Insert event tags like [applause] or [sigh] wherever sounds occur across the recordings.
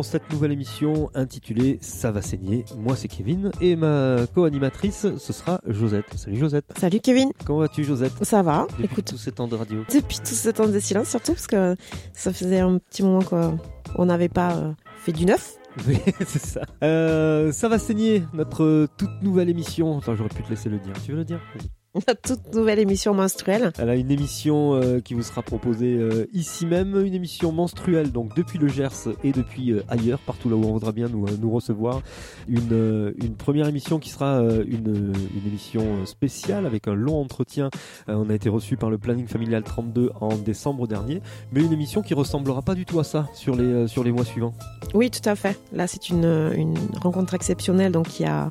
dans cette nouvelle émission intitulée Ça va saigner. Moi c'est Kevin et ma co-animatrice ce sera Josette. Salut Josette. Salut Kevin. Comment vas-tu Josette? Ça va. Depuis Écoute, tous ces temps de radio. depuis tout ce temps de silence, surtout parce que ça faisait un petit moment qu'on n'avait pas euh, fait du neuf. [laughs] Oui, c'est ça. Euh, ça va saigner, notre toute nouvelle émission. Attends, j'aurais pu te laisser le dire. Tu veux le dire? Vas-y. [laughs] La toute nouvelle émission menstruelle. Elle a une émission euh, qui vous sera proposée euh, ici même, une émission menstruelle, donc depuis le Gers et depuis euh, ailleurs, partout là où on voudra bien nous, nous recevoir. Une, une première émission qui sera une, une émission spéciale avec un long entretien. On a été reçu par le Planning Familial 32 en décembre dernier, mais une émission qui ressemblera pas du tout à ça sur les, sur les mois suivants. Oui, tout à fait. Là, c'est une, une rencontre exceptionnelle donc qui a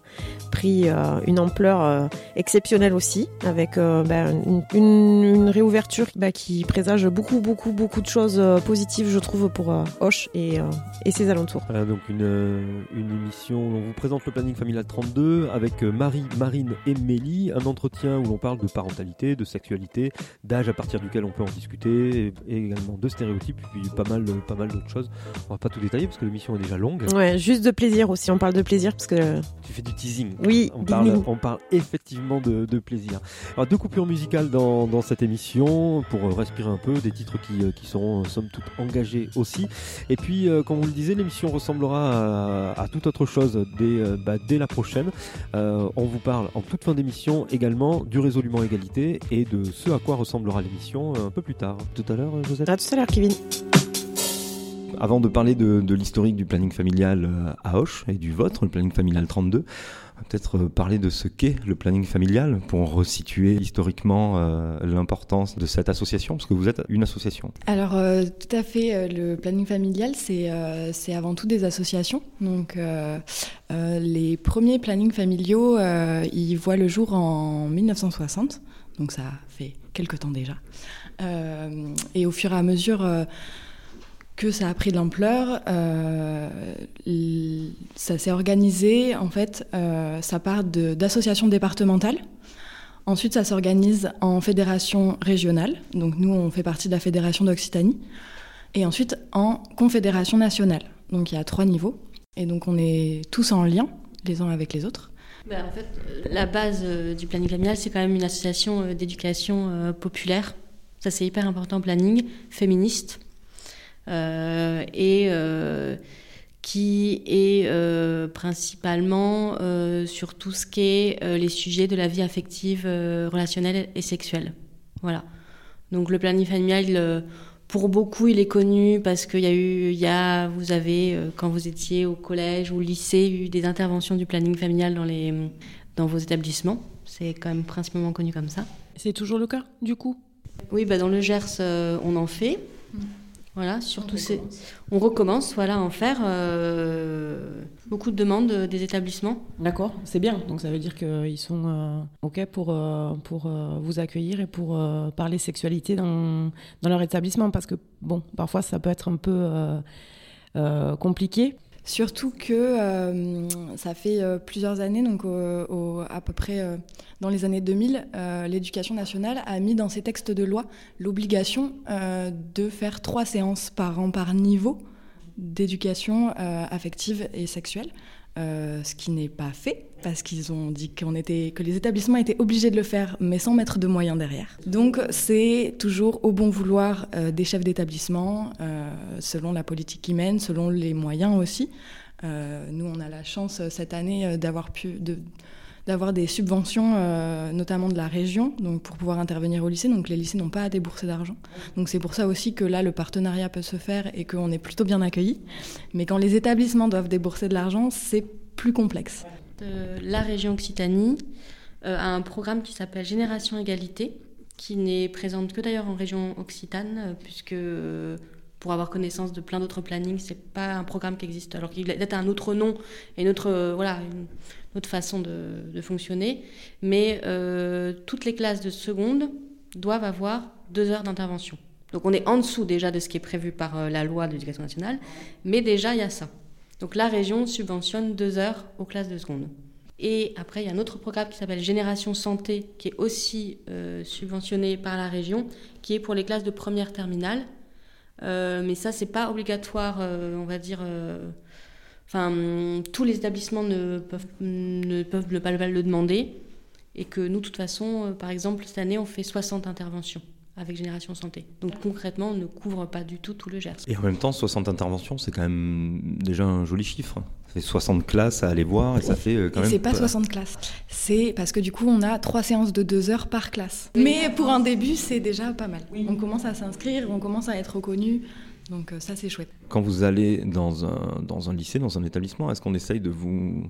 pris une ampleur exceptionnelle aussi, avec euh, ben, une, une- une réouverture bah, qui présage beaucoup, beaucoup, beaucoup de choses euh, positives, je trouve, pour euh, Hoche et, et ses alentours. Voilà, donc une, une émission où on vous présente le planning familial 32 avec Marie, Marine et Mélie, un entretien où l'on parle de parentalité, de sexualité, d'âge à partir duquel on peut en discuter, et, et également de stéréotypes, et puis pas mal, pas mal d'autres choses. On va pas tout détailler parce que l'émission est déjà longue. Ouais, juste de plaisir aussi. On parle de plaisir parce que Tu fais du teasing. oui, On parle, bing. on parle effectivement de, de plaisir. Alors deux coupures musicales dans, dans cette émission pour euh, respirer un peu, des titres qui, euh, qui seront euh, somme toute engagés aussi. Et puis, euh, comme vous le disiez, l'émission ressemblera à, à toute autre chose dès, euh, bah, dès la prochaine. Euh, on vous parle en toute fin d'émission également du résolument égalité et de ce à quoi ressemblera l'émission un peu plus tard. Tout à l'heure, Josette? À tout à l'heure, Kevin. Avant de parler de, de l'historique du planning familial à Hoche et du vôtre, le planning familial 32, on va peut-être euh, parler de ce qu'est le planning familial pour resituer historiquement euh, l'importance de cette association, parce que vous êtes une association. Alors, euh, tout à fait, le planning familial, c'est c'est avant tout des associations. Donc, les premiers plannings familiaux, ils voient le jour en 1960. Donc, ça fait quelques temps déjà. Et au fur et à mesure que ça a pris de l'ampleur, euh, ça s'est organisé. En fait, euh, ça part d'associations départementales. Ensuite, ça s'organise en fédération régionale. Donc nous, on fait partie de la fédération d'Occitanie. Et ensuite, en confédération nationale. Donc il y a trois niveaux. Et donc on est tous en lien, les uns avec les autres. Bah, en fait, euh, la base du planning familial, c'est quand même une association d'éducation populaire. Ça, c'est hyper important, planning féministe. Euh, et euh, qui est euh, principalement sur tout ce qui est les sujets de la vie affective, relationnelle et sexuelle. Voilà. Donc le planning familial, pour beaucoup, il est connu parce qu'il y a eu, il y a, vous avez, quand vous étiez au collège ou au lycée, eu des interventions du planning familial dans, les, dans vos établissements. C'est quand même principalement connu comme ça. C'est toujours le cas, du coup? Oui, bah dans le Gers, on en fait. Voilà, surtout c'est, on recommence, voilà, à en faire euh, beaucoup de demandes euh, des établissements. D'accord, c'est bien. Donc ça veut dire qu'ils sont euh, OK pour, euh, pour euh, vous accueillir et pour euh, parler sexualité dans, dans leur établissement. Parce que, bon, parfois ça peut être un peu euh, euh, compliqué. Surtout que euh, ça fait euh, plusieurs années, donc au- à peu près euh, dans les années 2000, euh, l'éducation nationale a mis dans ses textes de loi l'obligation de faire trois séances par an par niveau d'éducation affective et sexuelle, ce qui n'est pas fait parce qu'ils ont dit qu'on était, que les établissements étaient obligés de le faire, mais sans mettre de moyens derrière. Donc c'est toujours au bon vouloir euh, des chefs d'établissement, euh, selon la politique qu'ils mènent, selon les moyens aussi. Euh, nous, on a la chance cette année d'avoir pu d'avoir des subventions, notamment de la région, donc pour pouvoir intervenir au lycée. Donc les lycées n'ont pas à débourser d'argent. Donc c'est pour ça aussi que là, le partenariat peut se faire et qu'on est plutôt bien accueillis. Mais quand les établissements doivent débourser de l'argent, c'est plus complexe. Euh, la région Occitanie euh, a un programme qui s'appelle Génération Égalité, qui n'est présente que d'ailleurs en région Occitane, euh, puisque euh, pour avoir connaissance de plein d'autres plannings, c'est pas un programme qui existe, alors qu'il a un autre nom et une autre, euh, voilà, une autre façon de, fonctionner. Mais euh, toutes les classes de seconde doivent avoir deux heures d'intervention. Donc on est en dessous déjà de ce qui est prévu par euh, la loi de l'éducation nationale, mais déjà il y a ça. Donc la région subventionne deux heures aux classes de seconde. Et après, il y a un autre programme qui s'appelle Génération Santé, qui est aussi euh, subventionné par la région, qui est pour les classes de première terminale. mais ça, c'est pas obligatoire, on va dire. Enfin, tous les établissements ne peuvent ne peuvent pas le demander. Et que nous, de toute façon, par exemple, cette année, on fait 60 interventions avec Génération Santé. Donc concrètement, on ne couvre pas du tout tout le Gers. Et en même temps, 60 interventions, c'est quand même déjà un joli chiffre. Ça fait 60 classes à aller voir et ça fait euh, quand même. C'est pas 60 classes. C'est parce que du coup, on a trois séances de deux heures par classe. Mais pour un début, c'est déjà pas mal. On commence à s'inscrire, on commence à être reconnu. Donc euh, ça, c'est chouette. Quand vous allez dans un, dans un lycée, dans un établissement, est-ce qu'on essaye de vous,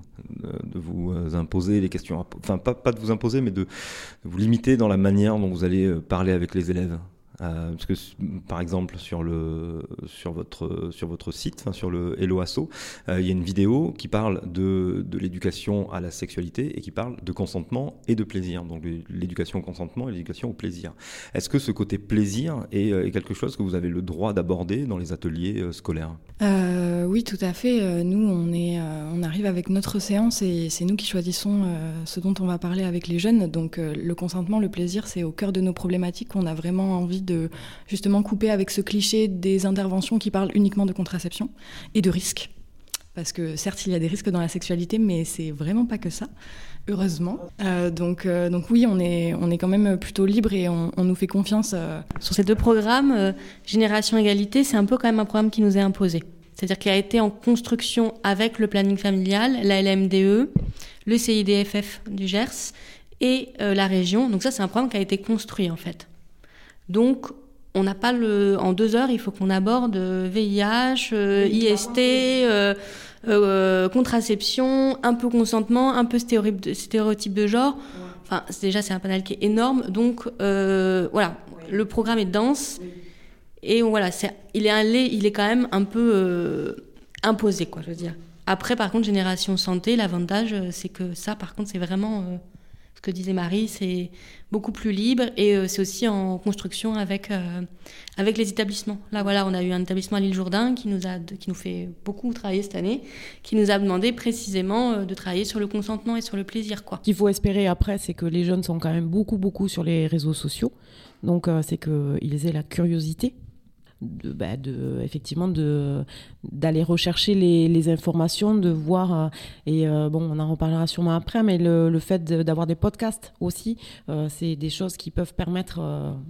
de vous euh, imposer les questions Enfin, pas, pas de vous imposer, mais de vous limiter dans la manière dont vous allez euh, parler avec les élèves? Euh, parce que par exemple sur votre site, sur le Hello Asso, euh, il y a une vidéo qui parle de, l'éducation à la sexualité et qui parle de consentement et de plaisir. Donc l'éducation au consentement et l'éducation au plaisir. Est-ce que ce côté plaisir est, euh, quelque chose que vous avez le droit d'aborder dans les ateliers scolaires? Oui, tout à fait. Nous, on on arrive avec notre séance et c'est nous qui choisissons ce dont on va parler avec les jeunes. Donc le consentement, le plaisir, c'est au cœur de nos problématiques qu'on a vraiment envie de de justement couper avec ce cliché des interventions qui parlent uniquement de contraception et de risques. Parce que certes, il y a des risques dans la sexualité, mais c'est vraiment pas que ça, heureusement. Euh, donc, euh, donc oui, on est, on est quand même plutôt libre et on, nous fait confiance. Euh. Sur ces deux programmes, Génération Égalité, c'est un peu quand même un programme qui nous est imposé. C'est-à-dire qu'il a été en construction avec le planning familial, la LMDE, le CIDFF du Gers et la région. Donc ça, c'est un programme qui a été construit en fait. Donc, on n'a pas le. En deux heures, il faut qu'on aborde VIH, euh, IST, euh, euh, contraception, un peu consentement, un peu stéréotype de, genre. Enfin, déjà, c'est un panel qui est énorme. Donc, voilà, le programme est dense. Et voilà, il, est il est quand même un peu imposé, quoi, je veux dire. Après, par contre, Génération Santé, l'avantage, c'est que ça, par contre, c'est vraiment ce que disait Marie, c'est beaucoup plus libre et euh, c'est aussi en construction avec, euh, avec les établissements. Là, voilà, on a eu un établissement à l'île Jourdain qui nous, a, qui nous fait beaucoup travailler cette année, qui nous a demandé précisément euh, de travailler sur le consentement et sur le plaisir. Ce qu'il faut espérer après, c'est que les jeunes sont quand même beaucoup, beaucoup sur les réseaux sociaux. Donc, c'est qu'ils aient la curiosité bah, de, effectivement de d'aller rechercher les, informations, de voir euh, et euh, bon on en reparlera sûrement après, mais le, le fait d'avoir des podcasts aussi, euh, c'est des choses qui peuvent permettre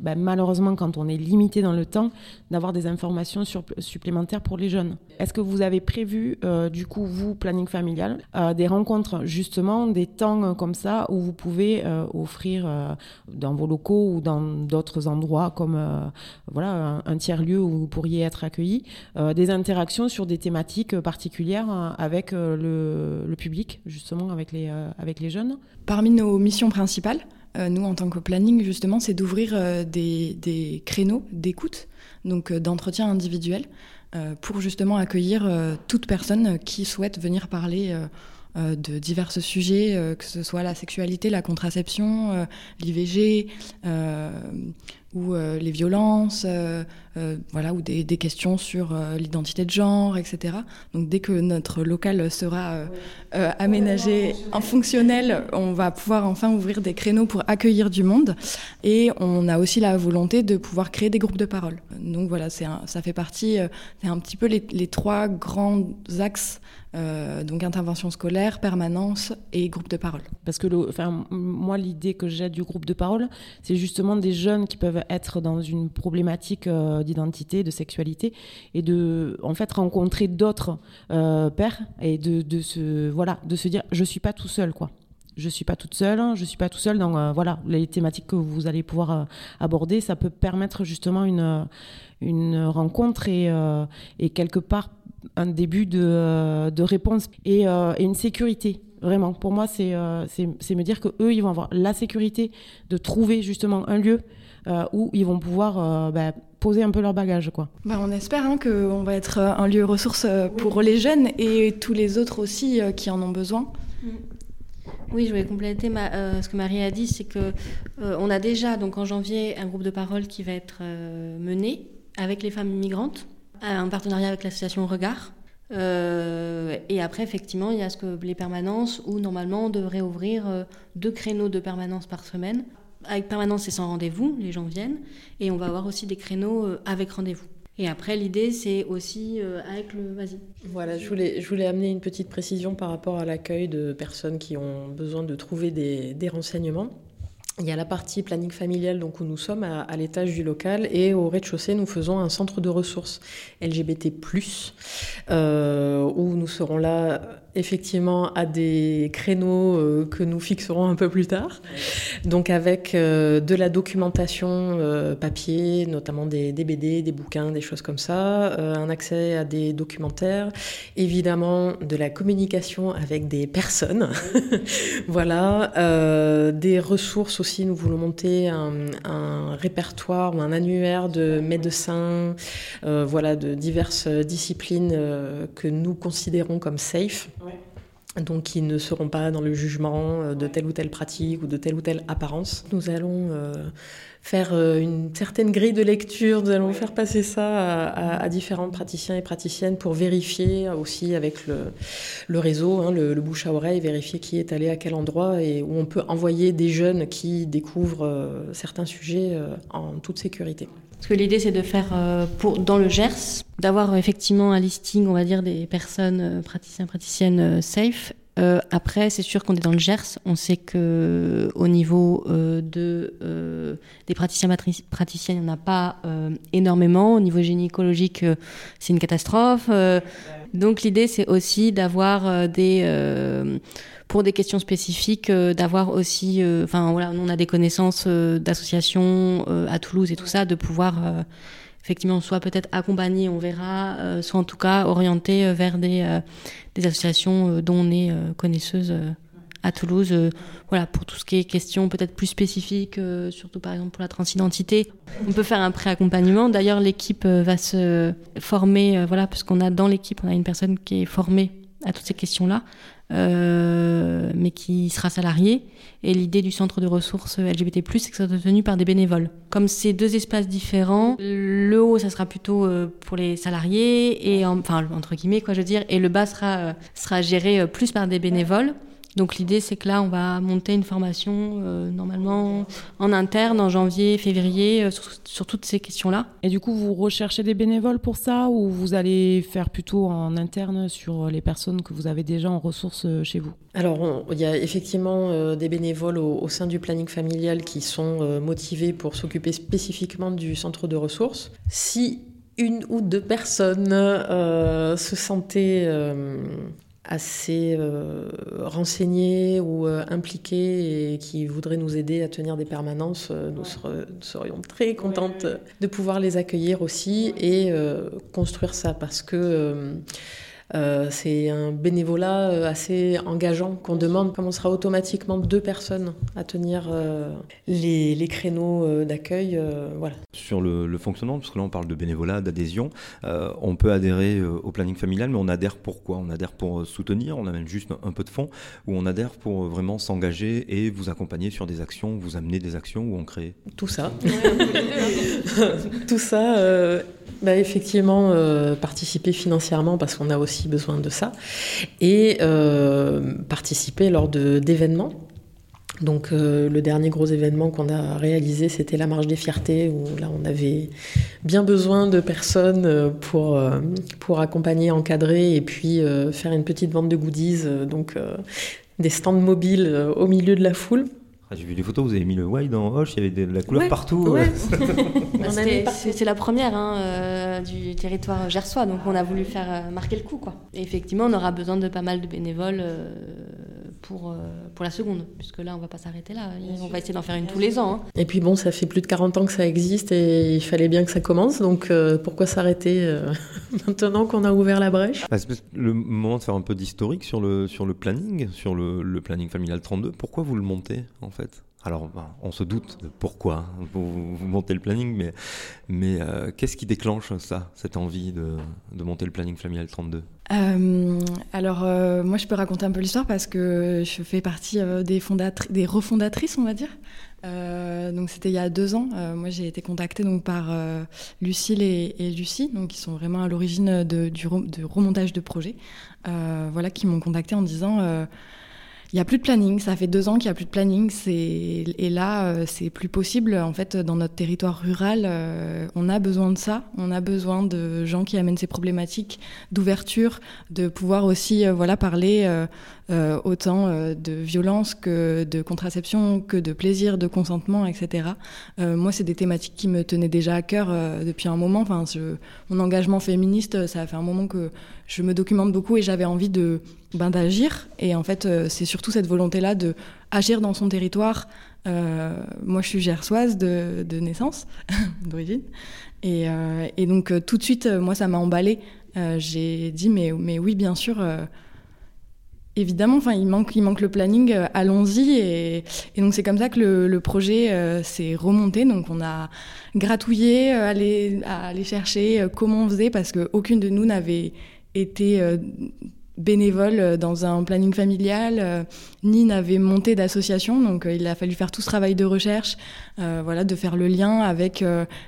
bah, malheureusement quand on est limité dans le temps d'avoir des informations sur, supplémentaires pour les jeunes. Est-ce que vous avez prévu du coup vous planning familial des rencontres justement des temps comme ça où vous pouvez offrir dans vos locaux ou dans d'autres endroits comme voilà un tiers lieu où vous pourriez être accueillis, euh, des interactions sur des thématiques particulières euh, avec euh, le, public, justement, avec les, avec les jeunes. Parmi nos missions principales, nous, en tant que planning, justement, c'est d'ouvrir des, des, créneaux d'écoute, donc d'entretien individuel, pour justement accueillir toute personne qui souhaite venir parler de divers sujets, que ce soit la sexualité, la contraception, l'IVG, ou euh, les violences, euh, euh, voilà, ou des, des questions sur l'identité de genre, etc. Donc dès que notre local sera aménagé en fonctionnel, on va pouvoir enfin ouvrir des créneaux pour accueillir du monde. Et on a aussi la volonté de pouvoir créer des groupes de parole. Donc voilà, c'est ça fait partie, c'est un petit peu les, les trois grands axes euh, donc intervention scolaire, permanence et groupe de parole. Parce que enfin, moi, l'idée que j'ai du groupe de parole, c'est justement des jeunes qui peuvent être dans une problématique euh, d'identité, de sexualité, et de en fait rencontrer d'autres euh, pères et de, de, se voilà, de se dire je suis pas tout seul quoi je suis pas toute seule, je suis pas tout seul. Donc voilà, les thématiques que vous allez pouvoir aborder, ça peut permettre justement une, une rencontre et quelque part un début de, euh, de réponse et, euh, et, une sécurité. Vraiment, pour moi, euh, c'est c'est me dire que eux, ils vont avoir la sécurité de trouver justement un lieu où ils vont pouvoir bah, poser un peu leur bagage. Quoi. Bah, on espère hein, qu'on va être un lieu ressource pour les jeunes et tous les autres aussi qui en ont besoin. Mm. Oui, je voulais compléter ma, ce que Marie a dit, c'est que on a déjà donc en janvier un groupe de parole qui va être mené avec les femmes immigrantes un partenariat avec l'association Regard. Euh, et après, effectivement, il y a ce que les permanences où normalement on devrait ouvrir euh, deux créneaux de permanence par semaine. Avec permanence et sans rendez-vous, les gens viennent. Et on va avoir aussi des créneaux euh, avec rendez-vous. Et après, l'idée, c'est aussi avec le. Vas-y. Voilà, je voulais, je voulais amener une petite précision par rapport à l'accueil de personnes qui ont besoin de trouver des, des renseignements. Il y a la partie planning familial donc où nous sommes à, l'étage du local et au rez-de-chaussée nous faisons un centre de ressources LGBT+, euh, où nous serons là effectivement à des créneaux euh, que nous fixerons un peu plus tard. Donc avec euh, de la documentation papier, notamment des, des, BD, des bouquins, des choses comme ça, un accès à des documentaires, évidemment de la communication avec des personnes, [laughs] voilà, des ressources aussi. Nous voulons monter un, un, répertoire ou un annuaire de médecins, voilà, de diverses disciplines que nous considérons comme safe donc qui ne seront pas dans le jugement euh, de telle ou telle pratique ou de telle ou telle apparence. Nous allons euh, faire euh, une certaine grille de lecture, nous allons faire passer ça à, différents praticiens et praticiennes pour vérifier aussi avec le, réseau, hein, le, bouche à oreille, vérifier qui est allé à quel endroit et où on peut envoyer des jeunes qui découvrent certains sujets en toute sécurité. Parce que l'idée, c'est de faire, euh, pour, dans le GERS, d'avoir effectivement un listing, on va dire, des personnes, euh, praticiens, praticiennes euh, safe. après, c'est sûr qu'on est dans le GERS. On sait que au niveau de, des praticiens, praticiennes, il n'y en a pas énormément. Au niveau gynécologique, c'est une catastrophe. Donc, l'idée, c'est aussi d'avoir des pour des questions spécifiques, euh, d'avoir aussi, euh, enfin voilà, on a des connaissances euh, d'associations à Toulouse et tout ça, de pouvoir effectivement soit peut-être accompagner, on verra, soit en tout cas orienter vers des, des associations dont on est connaisseuse à Toulouse, voilà, pour tout ce qui est question peut-être plus spécifique, surtout par exemple pour la transidentité. On peut faire un pré-accompagnement. D'ailleurs, l'équipe va se former, voilà, parce qu'on a dans l'équipe, on a une personne qui est formée à toutes ces questions-là. Euh, mais qui sera salarié. Et l'idée du centre de ressources LGBT+, c'est que ça soit tenu par des bénévoles. Comme c'est deux espaces différents, le haut, ça sera plutôt euh, pour les salariés, et enfin, entre guillemets, quoi, je veux dire, et le bas sera, euh, sera géré plus par des bénévoles. Donc l'idée, c'est que là, on va monter une formation euh, normalement en interne en janvier, février euh, sur, toutes ces questions-là. Et du coup, vous recherchez des bénévoles pour ça ou vous allez faire plutôt en interne sur les personnes que vous avez déjà en ressources euh, chez vous? Alors, il y a effectivement des bénévoles au, sein du planning familial qui sont motivés pour s'occuper spécifiquement du centre de ressources. Si une ou deux personnes se sentaient assez euh, renseignés ou euh, impliqués et qui voudraient nous aider à tenir des permanences, euh, nous, serions très contentes de pouvoir les accueillir aussi et construire ça parce que euh, c'est un bénévolat euh, assez engageant qu'on demande, comme on sera automatiquement deux personnes à tenir euh, les, les, créneaux d'accueil. voilà. Sur le, fonctionnement, parce que là on parle de bénévolat, d'adhésion, on peut adhérer au planning familial, mais on adhère pour quoi? On adhère pour soutenir, on amène juste un peu de fonds, ou on adhère pour vraiment s'engager et vous accompagner sur des actions, vous amener des actions ou on crée Tout ça. [laughs] [laughs] Tout ça bah, Effectivement, euh, participer financièrement parce qu'on a aussi besoin de ça et euh, participer lors d'événements. Donc euh, le dernier gros événement qu'on a réalisé, c'était la marche des fiertés, où là on avait bien besoin de personnes pour, pour accompagner, encadrer et puis faire une petite vente de goodies, donc des stands mobiles au milieu de la foule. Ah, j'ai vu les photos, vous avez mis le wide en Hoche, il y avait de la couleur partout. [laughs] Bah, c'est la première hein, euh, du territoire gersois, donc on a voulu faire euh, marquer le coup. Quoi. Et effectivement, on aura besoin de pas mal de bénévoles euh, pour, pour la seconde, puisque là, on va pas s'arrêter là. on va essayer d'en faire une tous les ans. Hein. Et puis bon, ça fait plus de 40 ans que ça existe et il fallait bien que ça commence, donc pourquoi s'arrêter [laughs] maintenant qu'on a ouvert la brèche? Bah, Le moment de faire un peu d'historique sur le, sur le planning, sur le, le planning familial 32, pourquoi vous le montez en fait? Alors, bah, on se doute de pourquoi vous, montez le planning, mais, mais euh, qu'est-ce qui déclenche ça, cette envie de, monter le planning familial 32 euh, Alors, euh, moi, je peux raconter un peu l'histoire parce que je fais partie des, des refondatrices, on va dire. donc, c'était il y a deux ans. moi, j'ai été contactée donc, par Lucille et, Lucie, donc, qui sont vraiment à l'origine du, remontage de projet, voilà, qui m'ont contactée en disant il n'y a plus de planning. Ça fait deux ans qu'il n'y a plus de planning. Et là, euh, c'est plus possible. En fait, dans notre territoire rural, euh, on a besoin de ça. On a besoin de gens qui amènent ces problématiques d'ouverture, de pouvoir aussi euh, voilà, parler autant de violence que de contraception, que de plaisir, de consentement, etc. moi, c'est des thématiques qui me tenaient déjà à cœur depuis un moment. Enfin, mon engagement féministe, ça fait un moment que je me documente beaucoup et j'avais envie de ben, d'agir. Et en fait, euh, c'est surtout cette volonté-là de agir dans son territoire. Euh, moi, je suis gersoise de, de naissance, [laughs] d'origine. Et, euh, et, donc, tout de suite, moi, ça m'a emballé. J'ai dit, mais, mais oui, bien sûr évidemment, enfin, il manque, il manque le planning, allons-y. Et, et, donc, c'est comme ça que le, le projet s'est remonté. Donc, on a gratouillé, aller, à aller chercher comment on faisait, parce qu'aucune de nous n'avait été euh, bénévole euh, dans un planning familial, euh, ni n'avait monté d'association, donc il a fallu faire tout ce travail de recherche, voilà, de faire le lien avec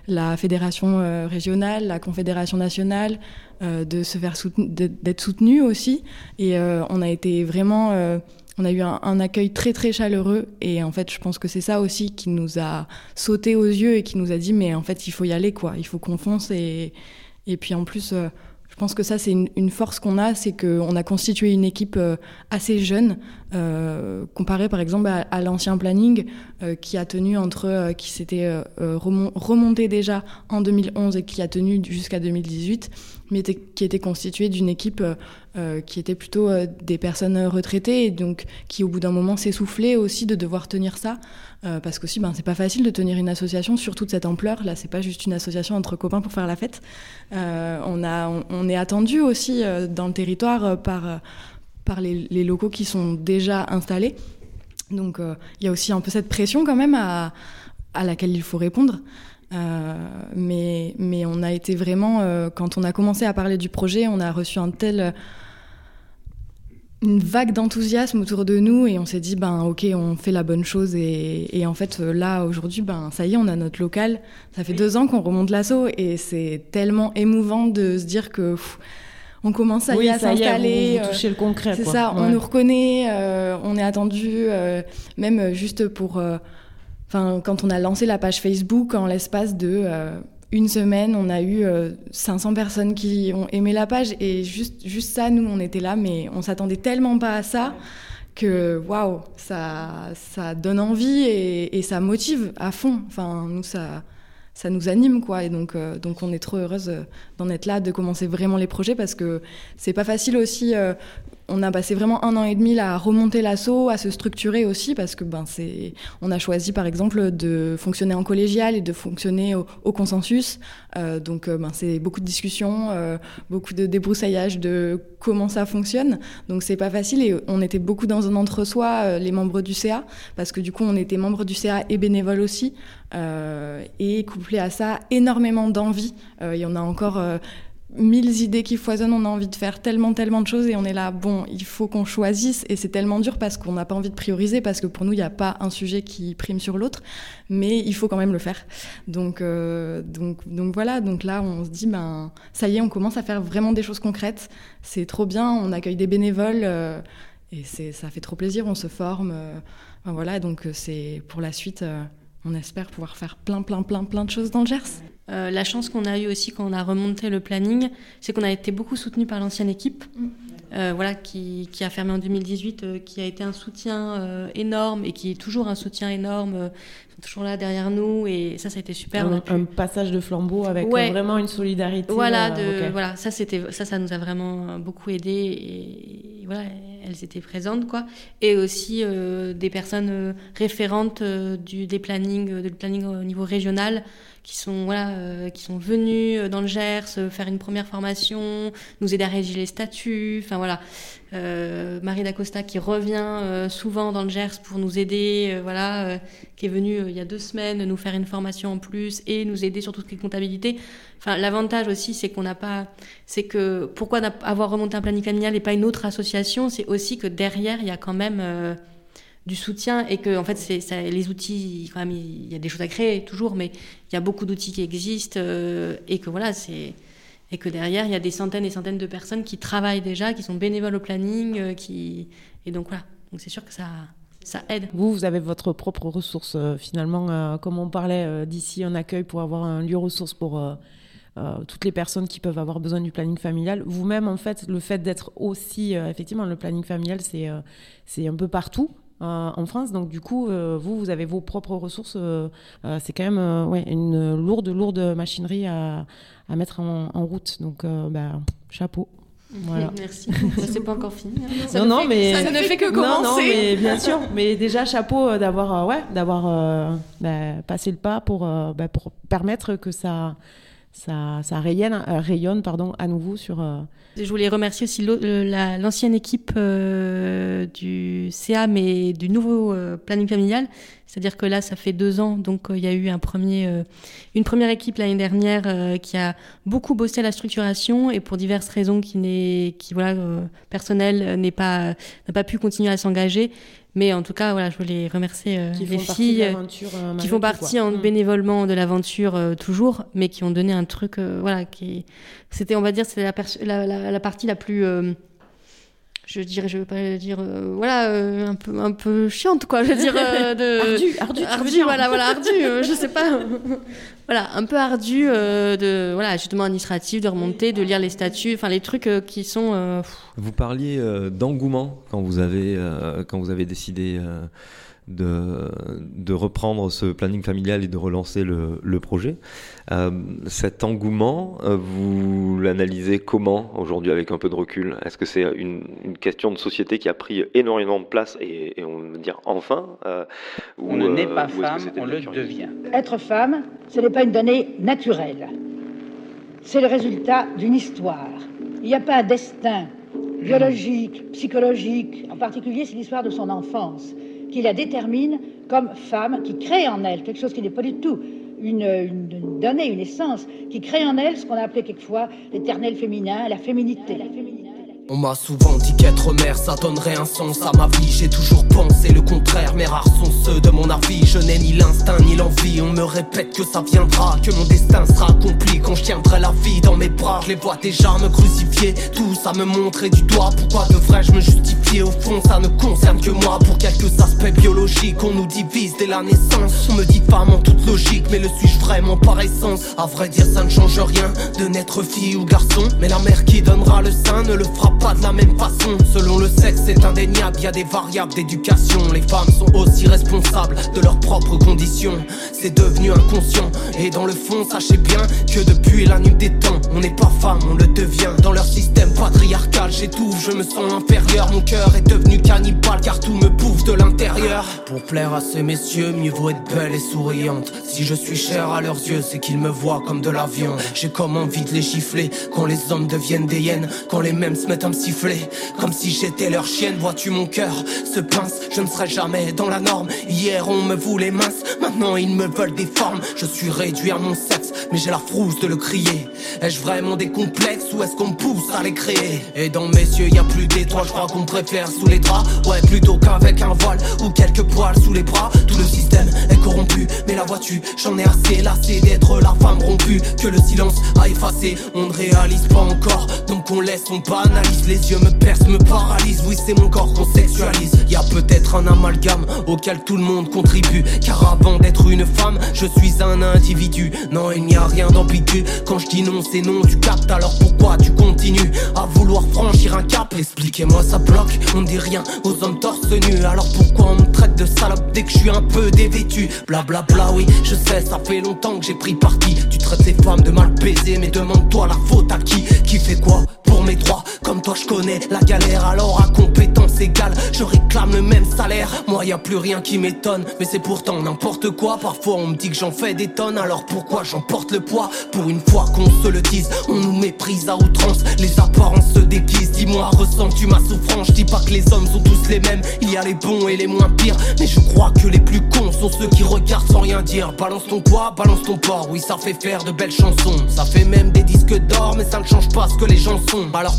la fédération régionale, la confédération nationale, de se faire d'être soutenu aussi, et on a été vraiment, on a eu un, un, accueil très très chaleureux, et en fait, je pense que c'est ça aussi qui nous a sauté aux yeux et qui nous a dit, mais en fait, il faut y aller, quoi, il faut qu'on fonce, et et puis en plus je pense que ça, c'est une, force qu'on a, c'est qu'on a constitué une équipe euh, assez jeune, euh, comparé par exemple à, l'ancien planning euh, qui a tenu entre, qui s'était remonté déjà en 2011 et qui a tenu jusqu'à 2018, mais qui était constitué d'une équipe qui était plutôt des personnes retraitées et donc qui au bout d'un moment s'essoufflait aussi de devoir tenir ça. Euh, parce qu'aussi, ben, c'est pas facile de tenir une association, surtout de cette ampleur. Là, c'est pas juste une association entre copains pour faire la fête. Euh, on, a, on, est attendu aussi euh, dans le territoire par, par les, les, locaux qui sont déjà installés. Donc, il y a aussi un peu cette pression quand même à, à laquelle il faut répondre. Mais, mais on a été vraiment, quand on a commencé à parler du projet, on a reçu un tel une vague d'enthousiasme autour de nous et on s'est dit ben ok on fait la bonne chose et, et en fait là aujourd'hui ben ça y est on a notre local. Ça fait deux ans qu'on remonte l'assaut et c'est tellement émouvant de se dire que on commence à y à s'installer euh, toucher le concret c'est ça on nous reconnaît euh, on est attendu euh, même juste pour quand on a lancé la page Facebook en l'espace de une semaine, on a eu 500 euh, personnes qui ont aimé la page et juste, juste ça, nous, on était là, mais on s'attendait tellement pas à ça que waouh, ça, ça donne envie et, ça motive à fond. Enfin, nous, ça, ça nous anime, quoi. Et donc, euh, donc on est trop heureuse d'en être là, de commencer vraiment les projets parce que c'est pas facile aussi euh, on a passé vraiment un an et demi à remonter l'assaut, à se structurer aussi, parce que ben, on a choisi par exemple de fonctionner en collégial et de fonctionner au, consensus. Euh, donc euh, ben, c'est beaucoup de discussions, euh, beaucoup de débroussaillage de comment ça fonctionne. Donc c'est pas facile et on était beaucoup dans un entre-soi, les membres du CA, parce que du coup on était membres du CA et bénévoles aussi. et couplé à ça, énormément d'envie. Il y en a encore mille idées qui foisonnent, on a envie de faire tellement, tellement de choses et on est là, bon, il faut qu'on choisisse et c'est tellement dur parce qu'on n'a pas envie de prioriser, parce que pour nous, il n'y a pas un sujet qui prime sur l'autre, mais il faut quand même le faire. Donc, euh, donc, donc voilà, donc là, on se dit, ben, ça y est, on commence à faire vraiment des choses concrètes, c'est trop bien, on accueille des bénévoles euh, et c'est, ça fait trop plaisir, on se forme, euh, voilà, donc c'est pour la suite, on espère pouvoir faire plein, plein, plein, plein de choses dans le Gers. Euh, la chance qu'on a eue aussi quand on a remonté le planning, c'est qu'on a été beaucoup soutenu par l'ancienne équipe, mm. euh, voilà, qui, a fermé en 2018, euh, qui a été un soutien énorme et qui est toujours un soutien énorme, toujours là derrière nous et ça, ça a été super. Un, passage de flambeau avec vraiment une solidarité. Voilà, de, voilà, ça c'était, ça, ça nous a vraiment beaucoup aidé et, voilà, elles étaient présentes quoi. Et aussi des personnes référentes du des plannings, du planning au niveau régional qui sont voilà, euh, qui sont venus euh, dans le Gers euh, faire une première formation, nous aider à rédiger les statuts. Enfin voilà, euh, Marie Dacosta qui revient souvent dans le Gers pour nous aider, voilà, qui est venue il y a deux semaines nous faire une formation en plus et nous aider sur tout ce qui est comptabilité. Enfin, l'avantage aussi, c'est qu'on n'a pas, c'est que pourquoi avoir remonté un planning familial et pas une autre association, c'est aussi que derrière il y a quand même du soutien et que en fait c'est ça, les outils quand même il y a des choses à créer toujours mais il y a beaucoup d'outils qui existent euh, et que voilà c'est et que derrière il y a des centaines et centaines de personnes qui travaillent déjà qui sont bénévoles au planning euh, qui et donc voilà Donc c'est sûr que ça, ça aide. Vous, vous avez votre propre ressource finalement. comme on parlait d'ici un accueil pour avoir un lieu ressource pour toutes les personnes qui peuvent avoir besoin du planning familial. Vous-même, en fait, le fait d'être aussi, effectivement, le planning familial, c'est c'est un peu partout. En France. Donc du coup, vous, vous avez vos propres ressources. c'est quand même ouais, une lourde, lourde machinerie à, à mettre en, en route. Donc, bah, chapeau. Voilà. Merci. Ça c'est pas encore fini. Hein. Ça non, non, mais ça ne fait que commencer. Non, non, mais [laughs] bien sûr. Mais déjà chapeau euh, d'avoir, euh, ouais, d'avoir euh, bah, passé le pas pour, bah, pour permettre que ça, ça, ça rayonne, rayonne, pardon, à nouveau sur. Je voulais remercier aussi l'ancienne équipe du CA, mais du nouveau planning familial. C'est-à-dire que là, ça fait deux ans, donc il y a eu un premier, une première équipe l'année dernière qui a beaucoup bossé à la structuration et pour diverses raisons qui n'est, qui voilà, personnelles, n'est pas, pas pu continuer à s'engager. Mais en tout cas, voilà, je voulais remercier euh, les filles euh, qui font partie en mm. bénévolement de l'aventure euh, toujours, mais qui ont donné un truc, voilà, qui c'était, on va dire, c'est la, la, la, partie la plus je dirais, je veux pas dire, euh, voilà, euh, un peu, un peu chiante, quoi. Je veux dire, euh, de [laughs] ardu, ardu, voilà, voilà, ardu. je sais pas, [laughs] voilà, un peu ardu de, voilà, justement administratif, de remonter, de lire les statuts, enfin les trucs qui sont. Vous parliez d'engouement quand vous avez, quand vous avez décidé de, de, reprendre ce planning familial et de relancer le, le projet. Euh, cet engouement, euh, vous l'analysez comment aujourd'hui avec un peu de recul? Est-ce que c'est une, une, question de société qui a pris énormément de place et, et on veut dire enfin euh, On ne naît pas femme, on le devient. Être femme, ce n'est pas une donnée naturelle. C'est le résultat d'une histoire. Il n'y a pas un destin biologique, psychologique. En particulier, c'est l'histoire de son enfance qui la détermine comme femme, qui crée en elle quelque chose qui n'est pas du tout une, donnée, une essence, qui crée en elle ce qu'on a appelé quelquefois l'éternel féminin. La féminité. On m'a souvent dit qu'être mère ça donnerait un sens à ma vie. J'ai toujours pensé le contraire mais rares sont ceux de mon avis. Je n'ai ni l'instinct ni l'envie On me répète que ça viendra Que mon destin sera accompli quand je tiendrai la vie dans mes bras. Je les vois déjà me crucifier Tout ça me montrer du doigt. Pourquoi devrais-je me justifier? Au fond ça ne concerne que moi. Pour quelques aspects biologiques On nous divise dès la naissance. On me dit femme en toute logique Mais le suis-je vraiment par essence? À vrai dire ça ne change rien De naître fille ou garçon. Mais la mère qui donnera le sein ne le fera pas de la même façon. Selon le sexe, c'est indéniable, y a des variables d'éducation. Les femmes sont aussi responsables de leurs propres conditions. C'est devenu inconscient. Et dans le fond, sachez bien que depuis la des temps, on n'est pas femme, on le devient. Dans leur système patriarcal, j'étouffe, je me sens inférieur. Mon cœur est devenu cannibale car tout me bouffe de l'intérieur. Pour plaire à ces messieurs, mieux vaut être belle et souriante. Si je suis cher à leurs yeux, c'est qu'ils me voient comme de la viande. J'ai comme envie de les gifler quand les hommes deviennent des hyènes, quand les mêmes se mettent siffler Comme si j'étais leur chienne, vois-tu mon cœur se pince Je ne serai jamais dans la norme. Hier on me voulait mince, maintenant ils me veulent des formes. Je suis réduit à mon sexe, mais j'ai la frousse de le crier. Ai-je vraiment des complexes ou est-ce qu'on me pousse à les créer? Et dans mes yeux y a plus d'étoiles, je crois qu'on préfère sous les draps. Ouais plutôt qu'avec un voile ou quelques poils sous les bras. Tout le système est corrompu, mais la vois-tu J'en ai assez. Lassé d'être la femme rompue Que le silence a effacé, on ne réalise pas encore Donc on laisse, on banalise les yeux me percent, me paralysent. Oui, c'est mon corps qu'on sexualise. Y a peut-être un amalgame auquel tout le monde contribue. Car avant d'être une femme, je suis un individu. Non, il n'y a rien d'ambigu. Quand je dis non, c'est non, tu captes. Alors pourquoi tu continues à vouloir franchir un cap? Expliquez-moi, ça bloque. On dit rien aux hommes torse nu. Alors pourquoi on me traite de salope dès que je suis un peu dévêtu? Blablabla, bla, bla, oui, je sais, ça fait longtemps que j'ai pris parti. Tu traites les femmes de mal baiser, mais demande-toi la faute à qui? Qui fait quoi pour mes droits? Comme toi je connais la galère. Alors à compétence égale Je réclame le même salaire. Moi y a plus rien qui m'étonne. Mais c'est pourtant n'importe quoi. Parfois on me dit que j'en fais des tonnes. Alors pourquoi j'en porte le poids? Pour une fois qu'on se le dise On nous méprise à outrance. Les apparences se déguisent. Dis-moi ressens-tu ma souffrance? Je dis pas que les hommes sont tous les mêmes. Il y a les bons et les moins pires. Mais je crois que les plus cons sont ceux qui regardent sans rien dire. Balance ton poids, balance ton port. Oui ça fait faire de belles chansons. Ça fait même des disques d'or Mais ça ne change pas ce que les gens sont. Alors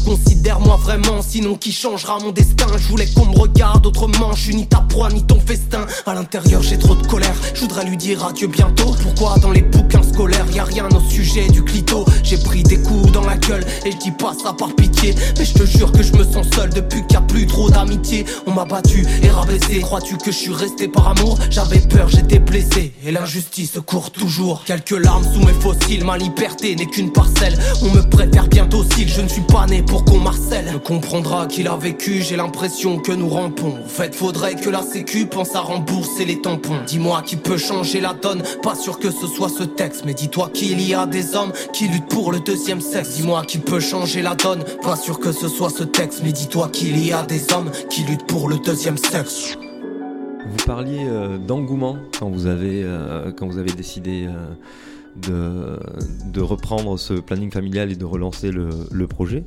moi vraiment, sinon qui changera mon destin? Je voulais qu'on me regarde autrement, je suis ni ta proie ni ton festin À l'intérieur j'ai trop de colère, je voudrais lui dire adieu bientôt Pourquoi dans les bouquins scolaires y a rien au sujet du clito? J'ai pris des coups dans la gueule et je dis pas ça par pitié. Mais je te jure que je me sens seul depuis qu'il n'y a plus trop d'amitié. On m'a battu et rabaissé. Crois-tu que je suis resté par amour? J'avais peur, j'étais blessé. Et l'injustice court toujours. Quelques larmes sous mes fossiles. Ma liberté n'est qu'une parcelle. On me préfère bientôt si je ne suis pas né pour qu'on marcelle. Me comprendra qu'il a vécu, j'ai l'impression que nous rampons. En fait, faudrait que la sécu pense à rembourser les tampons. Dis-moi qui peut changer la donne. Pas sûr que ce soit ce texte, mais dis-toi qu'il y a des hommes qui luttent pour le deuxième sexe. Dis-moi qui peut changer la donne. Pas sûr que ce soit ce texte, mais dis-toi qu'il y a des hommes qui luttent pour le deuxième sexe. Vous parliez euh, d'engouement quand vous avez euh, quand vous avez décidé euh, de, reprendre ce planning familial et de relancer le, projet.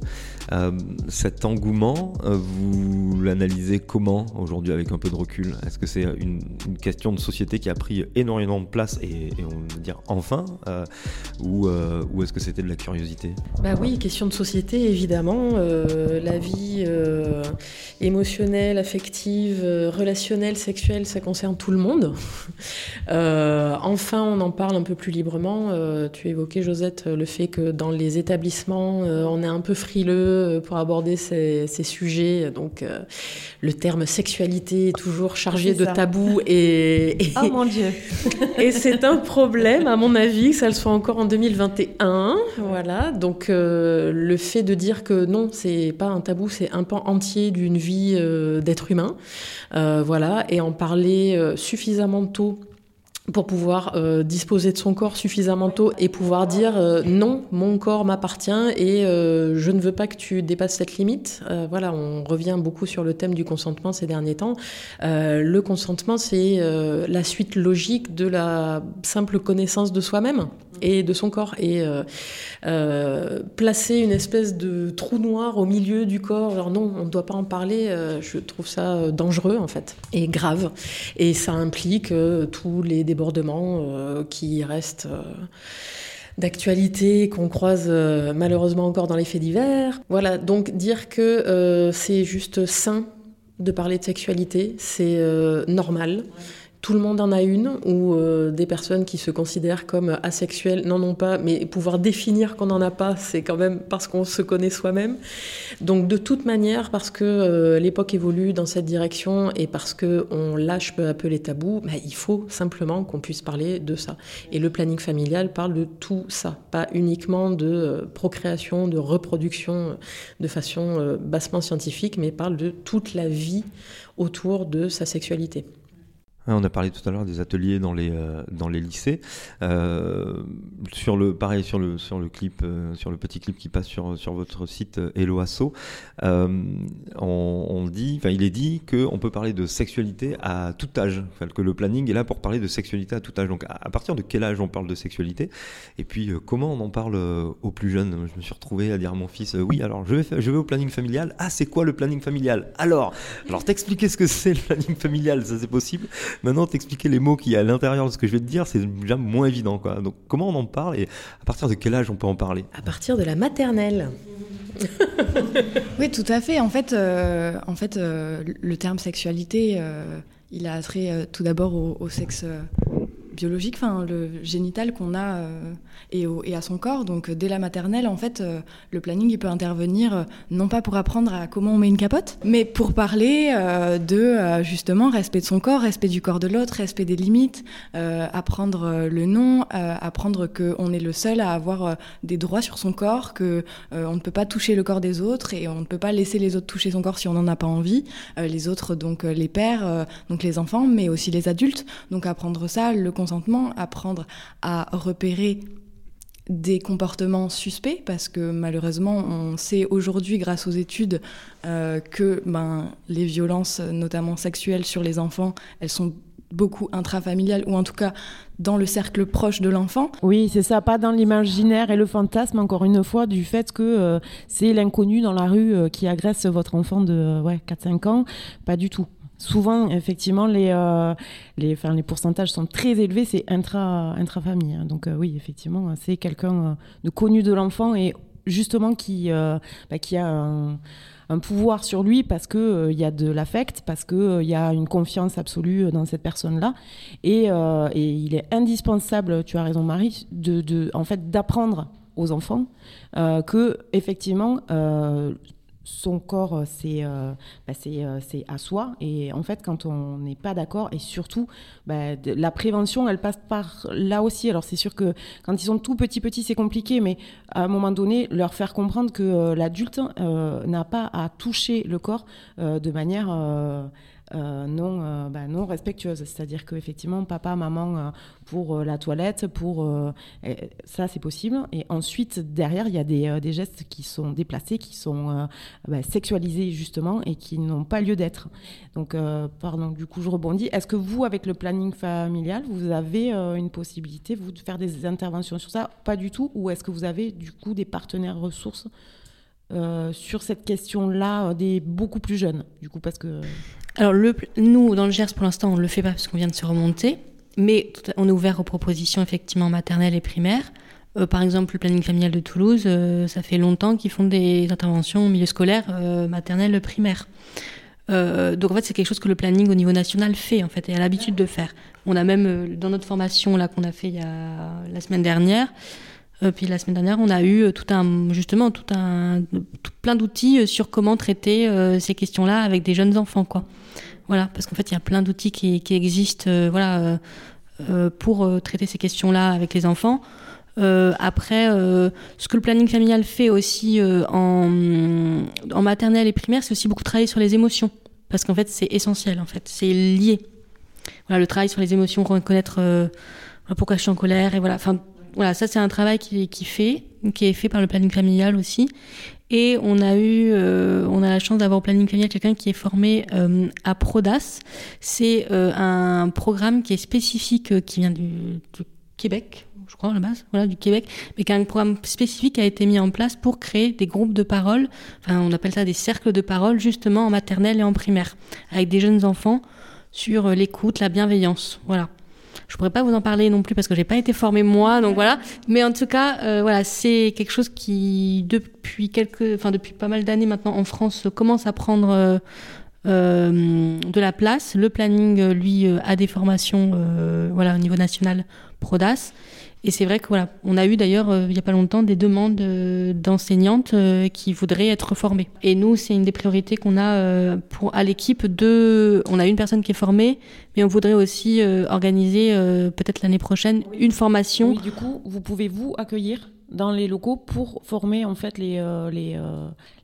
Euh, cet engouement, euh, vous l'analysez comment aujourd'hui avec un peu de recul? Est-ce que c'est une, question de société qui a pris énormément de place et, on va dire enfin euh, ou, ou est-ce que c'était de la curiosité? Bah oui, question de société évidemment. La vie émotionnelle, affective, relationnelle, sexuelle, ça concerne tout le monde. enfin, on en parle un peu plus librement euh, tu évoquais, Josette, le fait que dans les établissements, euh, on est un peu frileux pour aborder ces, ces sujets. Donc, euh, le terme sexualité est toujours chargé de tabou. Et, [laughs] et, oh mon Dieu [laughs] Et c'est un problème, à mon avis, que ça le soit encore en 2021. Voilà. Donc, le fait de dire que non, c'est pas un tabou, c'est un pan entier d'une vie d'être humain. voilà. Et en parler suffisamment tôt pour pouvoir euh, disposer de son corps suffisamment tôt et pouvoir dire euh, non, mon corps m'appartient et euh, je ne veux pas que tu dépasses cette limite. Voilà, on revient beaucoup sur le thème du consentement ces derniers temps. Le consentement, c'est la suite logique de la simple connaissance de soi-même et de son corps et placer une espèce de trou noir au milieu du corps. Alors non, on ne doit pas en parler. je trouve ça dangereux en fait et grave et ça implique tous les euh, qui restent euh, d'actualité qu'on croise euh, malheureusement encore dans les faits divers. Voilà, donc dire que c'est juste sain de parler de sexualité, c'est normal. Tout le monde en a une, ou euh, des personnes qui se considèrent comme asexuelles n'en ont pas, mais pouvoir définir qu'on n'en a pas, c'est quand même parce qu'on se connaît soi-même. Donc de toute manière, parce que euh, l'époque évolue dans cette direction et parce qu'on lâche peu à peu les tabous, bah, il faut simplement qu'on puisse parler de ça. Et le planning familial parle de tout ça, pas uniquement de euh, procréation, de reproduction de façon bassement scientifique, mais parle de toute la vie autour de sa sexualité. On a parlé tout à l'heure des ateliers dans les euh, dans les lycées. Euh, sur le pareil sur le sur le clip euh, sur le petit clip qui passe sur sur votre site Hello Asso, on, on, dit, il est dit que on peut parler de sexualité à tout âge. Que le planning est là pour parler de sexualité à tout âge. Donc à, à partir de quel âge on parle de sexualité? Et puis comment on en parle aux plus jeunes? Je me suis retrouvé à dire à mon fils oui alors je vais je vais au planning familial. Ah c'est quoi le planning familial? Alors alors t'expliquer ce que c'est le planning familial, ça c'est possible? Maintenant, t'expliquer les mots qu'il y a à l'intérieur de ce que je vais te dire, c'est déjà moins évident. Quoi. Donc, comment on en parle et à partir de quel âge on peut en parler? À partir de la maternelle. [laughs] oui, tout à fait. En fait, euh, en fait euh, le terme sexualité, euh, il a attrait euh, tout d'abord au, au, sexe biologique, enfin le génital qu'on a euh, et, à son corps. Donc dès la maternelle, en fait, euh, le planning il peut intervenir euh, non pas pour apprendre à comment on met une capote, mais pour parler de justement respect de son corps, respect du corps de l'autre, respect des limites, apprendre le nom, apprendre qu'on est le seul à avoir des droits sur son corps, que on ne peut pas toucher le corps des autres et on ne peut pas laisser les autres toucher son corps si on n'en a pas envie. les autres, donc les pères, donc les enfants, mais aussi les adultes. Donc apprendre ça, le apprendre à repérer des comportements suspects parce que malheureusement on sait aujourd'hui grâce aux études euh, que ben, les violences notamment sexuelles sur les enfants elles sont beaucoup intrafamiliales ou en tout cas dans le cercle proche de l'enfant. Oui, c'est ça, pas dans l'imaginaire et le fantasme, encore une fois, du fait que euh, c'est l'inconnu dans la rue euh, qui agresse votre enfant de ouais, 4-5 ans. Pas du tout souvent, effectivement, les, euh, les, les pourcentages sont très élevés, c'est intra, intra-famille. Hein. Donc, euh, oui, effectivement, c'est quelqu'un euh, de connu de l'enfant et justement qui, bah, qui a un pouvoir sur lui parce que euh, il y a de l'affect, parce que euh, il y a une confiance absolue dans cette personne-là, et, et, il est indispensable, tu as raison Marie, de, de en fait d'apprendre aux enfants que effectivement son corps, euh, c'est euh, bah, euh, à soi. Et en fait, quand on n'est pas d'accord, et surtout, bah, la prévention, elle passe par là aussi. Alors, c'est sûr que quand ils sont tout petits, petits, c'est compliqué, mais à un moment donné, leur faire comprendre que l'adulte n'a pas à toucher le corps de manière euh, non, euh, bah, non respectueuse. C'est-à-dire qu'effectivement, papa, maman, euh, pour la toilette, pour ça, c'est possible. Et ensuite, derrière, il y a des, des, gestes qui sont déplacés, qui sont bah, sexualisés justement et qui n'ont pas lieu d'être. Donc, pardon, du coup, je rebondis. Est-ce que vous, avec le planning familial, vous avez une possibilité, vous, de faire des interventions sur ça? Pas du tout. Ou est-ce que vous avez, du coup, des partenaires ressources sur cette question-là des beaucoup plus jeunes, du coup, parce que... Alors, le, nous, dans le GERS, pour l'instant, on ne le fait pas parce qu'on vient de se remonter, mais on est ouvert aux propositions effectivement maternelles et primaires. Euh, par exemple, le planning familial de Toulouse, euh, ça fait longtemps qu'ils font des interventions au milieu scolaire euh, maternelle primaire. donc en fait, c'est quelque chose que le planning au niveau national fait en fait et a l'habitude de faire. On a même dans notre formation là qu'on a fait il y a la semaine dernière, puis la semaine dernière, on a eu tout un justement tout un plein d'outils sur comment traiter ces questions-là avec des jeunes enfants quoi. Voilà, parce qu'en fait, il y a plein d'outils qui, existent euh, voilà, euh, euh, pour traiter ces questions-là avec les enfants. après, ce que le planning familial fait aussi en, en, maternelle et primaire, c'est aussi beaucoup travailler sur les émotions, parce qu'en fait, c'est essentiel, en fait, c'est lié. Voilà, le travail sur les émotions, reconnaître pourquoi je suis en colère, et voilà. Enfin, voilà, ça c'est un travail qui, qui fait, qui est fait par le planning familial aussi, et on a eu, euh, on a la chance d'avoir au planning familial quelqu'un qui est formé euh, à Prodas. C'est euh, un programme qui est spécifique, qui vient du, Québec, je crois à la base, voilà, du Québec, mais qui a un programme spécifique qui a été mis en place pour créer des groupes de parole. Enfin, on appelle ça des cercles de parole, justement en maternelle et en primaire, avec des jeunes enfants sur l'écoute, la bienveillance. Voilà. Je pourrais pas vous en parler non plus parce que j'ai pas été formée moi, donc voilà. Mais en tout cas, euh, voilà, c'est quelque chose qui depuis quelques, enfin depuis pas mal d'années maintenant en France commence à prendre euh, euh de la place. Le planning, lui, euh, a des formations, voilà, au niveau national, Prodas. Et c'est vrai que voilà, on a eu d'ailleurs euh, il n'y a pas longtemps des demandes euh, d'enseignantes euh, qui voudraient être formées. Et nous, c'est une des priorités qu'on a pour à l'équipe de. On a une personne qui est formée, mais on voudrait aussi organiser peut-être l'année prochaine une formation. Oui, du coup, vous pouvez vous accueillir dans les locaux pour former en fait les, les,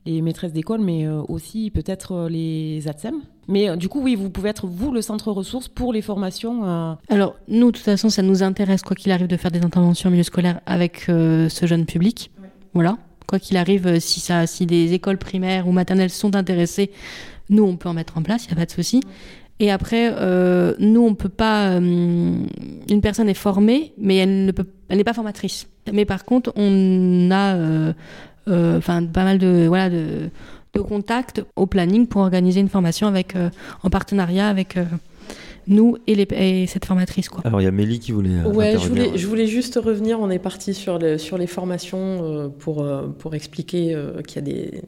les maîtresses d'école, mais aussi peut-être les ATSEM. Mais du coup, oui, vous pouvez être vous le centre ressources pour les formations. Alors nous, de toute façon, ça nous intéresse quoi qu'il arrive de faire des interventions au milieu scolaire avec ce jeune public. Voilà. Quoi qu'il arrive, si ça, si des écoles primaires ou maternelles sont intéressées, nous on peut en mettre en place, il n'y a pas de souci. Et après, euh, nous, on peut pas. Euh, une personne est formée, mais elle ne peut, elle n'est pas formatrice. Mais par contre, on a, euh, enfin, pas mal de, voilà, de, de contacts au planning pour organiser une formation avec, en partenariat avec nous et, les, cette formatrice. Quoi. Alors il y a Mélie qui voulait. Euh, ouais, je voulais, je voulais juste revenir. On est parti sur, sur les formations euh, pour, euh, pour expliquer qu'il y a des,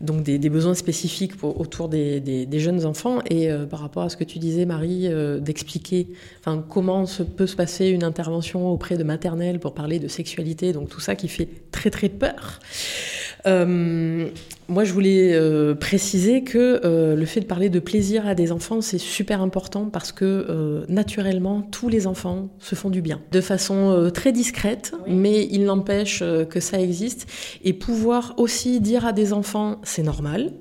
donc des, des besoins spécifiques pour, autour des, des, des, jeunes enfants. Et par rapport à ce que tu disais, Marie, d'expliquer enfin, comment se, peut se passer une intervention auprès de maternelle pour parler de sexualité, donc tout ça qui fait très très peur. Euh, moi, je voulais euh, préciser que euh, le fait de parler de plaisir à des enfants, c'est super important parce que naturellement, tous les enfants se font du bien. De façon très discrète, mais il n'empêche que ça existe. Et pouvoir aussi dire à des enfants, c'est normal,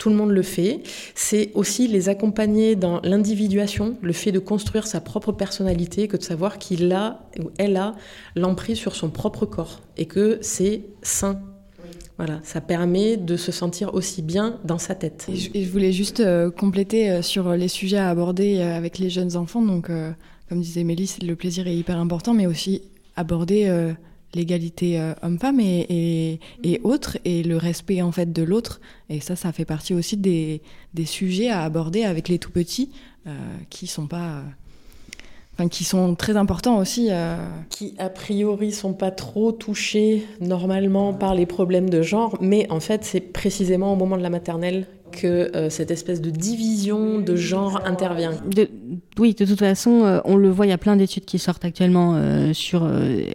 tout le monde le fait, c'est aussi les accompagner dans l'individuation, le fait de construire sa propre personnalité, que de savoir qu'il a ou elle a l'emprise sur son propre corps. Et que c'est sain voilà, ça permet de se sentir aussi bien dans sa tête. Et je, voulais juste euh, compléter euh, sur les sujets à aborder euh, avec les jeunes enfants. Donc, comme disait Mélisse, le plaisir est hyper important, mais aussi aborder l'égalité homme-femme et, autres, et le respect en fait de l'autre. Et ça, ça fait partie aussi des, des, sujets à aborder avec les tout petits qui sont pas qui sont très importants aussi. Euh. Qui, a priori, sont pas trop touchés normalement par les problèmes de genre, mais en fait, c'est précisément au moment de la maternelle que euh, cette espèce de division de genre intervient. oui, de toute façon, euh, on le voit, il y a plein d'études qui sortent actuellement sur,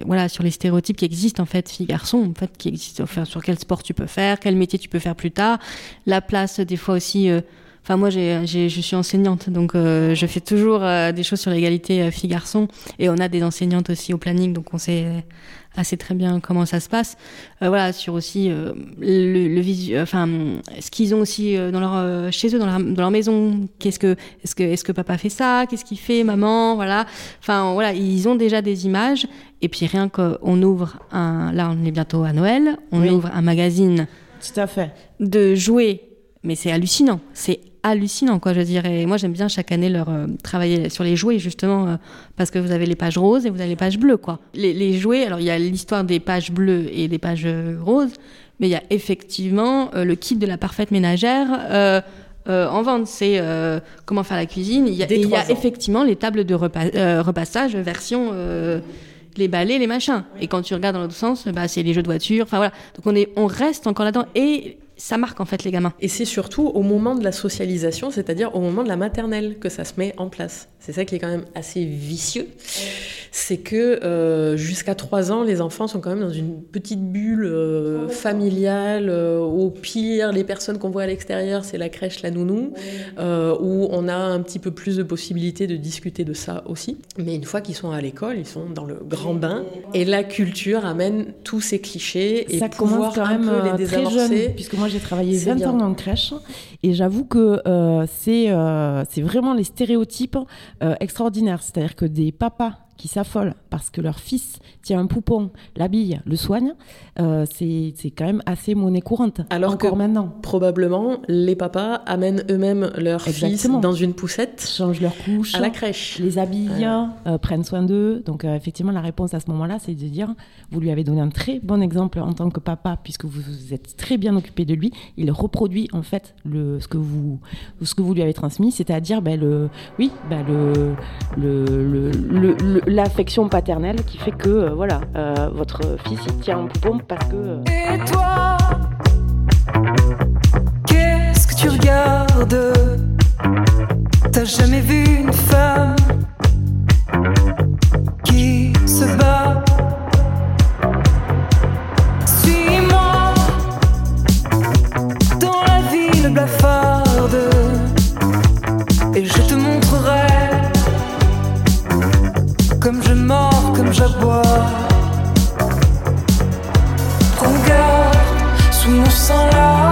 voilà, sur les stéréotypes qui existent, en fait, filles-garçons, en fait, qui existent, enfin, sur quel sport tu peux faire, quel métier tu peux faire plus tard, la place, des fois aussi Enfin, moi, j'ai, je suis enseignante, donc euh, je fais toujours euh, des choses sur l'égalité euh, filles-garçons. Et on a des enseignantes aussi au planning, donc on sait assez très bien comment ça se passe. voilà, sur aussi le, le enfin, ce qu'ils ont aussi dans leur, chez eux, dans leur, dans leur maison. Qu'est-ce que, est-ce que, est-ce que papa fait ça? Qu'est-ce qu'il fait, maman? Voilà. Enfin, voilà, ils ont déjà des images. Et puis rien qu'on ouvre un, là, on est bientôt à Noël, on ouvre un magazine. Tout à fait. De jouets mais c'est hallucinant. C'est hallucinant, quoi, je dirais. moi, j'aime bien chaque année leur euh, travailler sur les jouets, justement, euh, parce que vous avez les pages roses et vous avez les pages bleues, quoi. Les, jouets, alors il y a l'histoire des pages bleues et des pages euh, roses, mais il y a effectivement le kit de la parfaite ménagère. en vente, c'est comment faire la cuisine. Il y a, il y a effectivement les tables de repassage version les balais, les machins. Et quand tu regardes dans l'autre sens, bah, c'est les jeux de voiture. Enfin voilà. Donc on est, on reste encore là-dedans. Et ça marque en fait les gamins. Et c'est surtout au moment de la socialisation, c'est-à-dire au moment de la maternelle, que ça se met en place. C'est ça qui est quand même assez vicieux. C'est que euh, jusqu'à 3 ans, les enfants sont quand même dans une petite bulle euh, familiale. Euh, au pire, les personnes qu'on voit à l'extérieur, c'est la crèche, la nounou, où on a un petit peu plus de possibilités de discuter de ça aussi. Mais une fois qu'ils sont à l'école, ils sont dans le grand bain. Et la culture amène tous ces clichés et ça commence quand même les désamorcer. puisque moi j'ai travaillé 20 ans en crèche et j'avoue que c'est c'est vraiment les stéréotypes euh, extraordinaire. C'est-à-dire que des papas qui s'affolent parce que leur fils tient un poupon, l'habille, le soigne, euh, c'est quand même assez monnaie courante. Alors encore que maintenant. Probablement, les papas amènent eux-mêmes leur fils dans une poussette, changent leur couche, à la crèche, les habillent, euh, prennent soin d'eux. Donc euh, effectivement, la réponse à ce moment-là, c'est de dire, vous lui avez donné un très bon exemple en tant que papa, puisque vous vous êtes très bien occupé de lui. Il reproduit en fait le, ce que vous ce que vous lui avez transmis, c'est-à-dire ben, le, oui, ben, le, le, le l'affection paternelle qui fait que euh, voilà, euh, votre fils il tient un poupon parce que. Euh, Et toi, qu'est-ce que tu regardes? T'as jamais vu une femme qui se bat? Suis-moi dans la ville blafarde et je te montrerai comme j'aboie. Regarde sous mon sang là.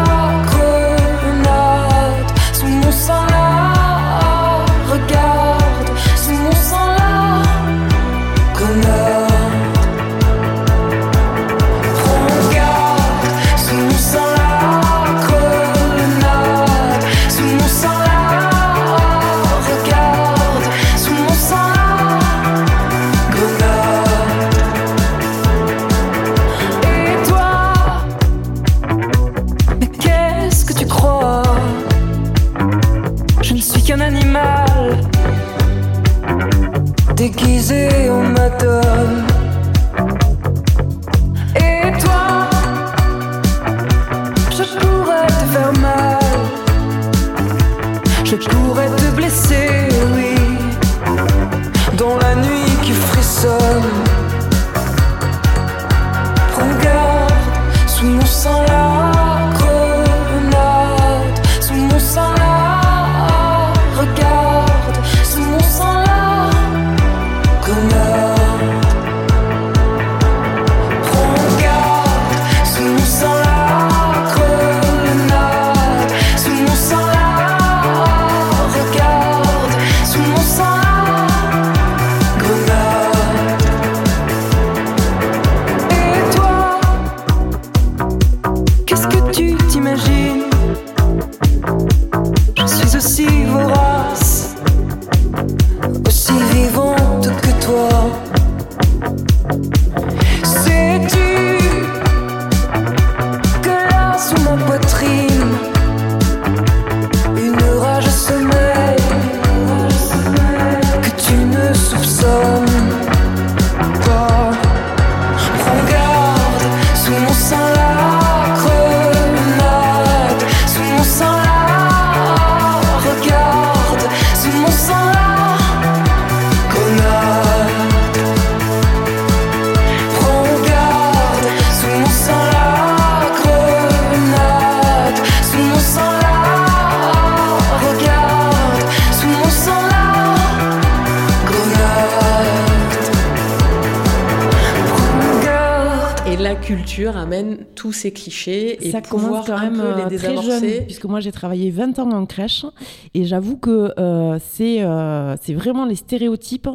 Puisque moi j'ai travaillé 20 ans en crèche et j'avoue que euh, c'est euh, c'est vraiment les stéréotypes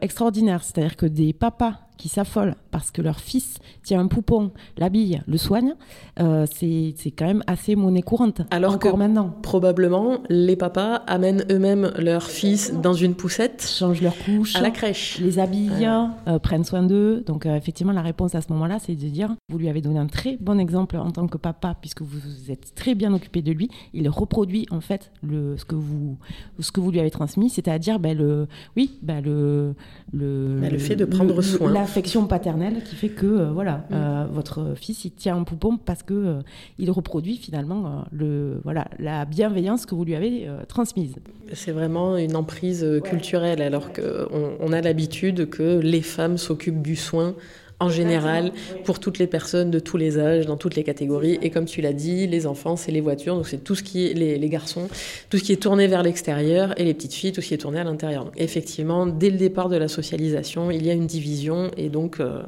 extraordinaires. C'est-à-dire que des papas qui s'affolent parce que leur fils tient un poupon, l'habille, le soigne, euh, c'est quand même assez monnaie courante. Alors encore que maintenant. probablement les papas amènent eux-mêmes leur fils dans une poussette, changent leur couche, à la crèche, les habillent, euh, prennent soin d'eux. Donc euh, effectivement, la réponse à ce moment-là, c'est de dire vous lui avez donné un très bon exemple en tant que papa puisque vous, vous êtes très bien occupé de lui. Il reproduit en fait le ce que vous ce que vous lui avez transmis, c'est-à-dire ben, le oui ben, le le, ben, le fait de prendre soin affection paternelle qui fait que euh, voilà, mm. euh, votre fils il tient un poupon parce que euh, il reproduit finalement le voilà la bienveillance que vous lui avez transmise. C'est vraiment une emprise culturelle alors qu'on on a l'habitude que les femmes s'occupent du soin en général pour toutes les personnes de tous les âges, dans toutes les catégories. Et comme tu l'as dit, les enfants, c'est les voitures, donc c'est tout ce qui est les, garçons, tout ce qui est tourné vers l'extérieur, et les petites filles, tout ce qui est tourné à l'intérieur. effectivement, dès le départ de la socialisation, il y a une division et donc euh,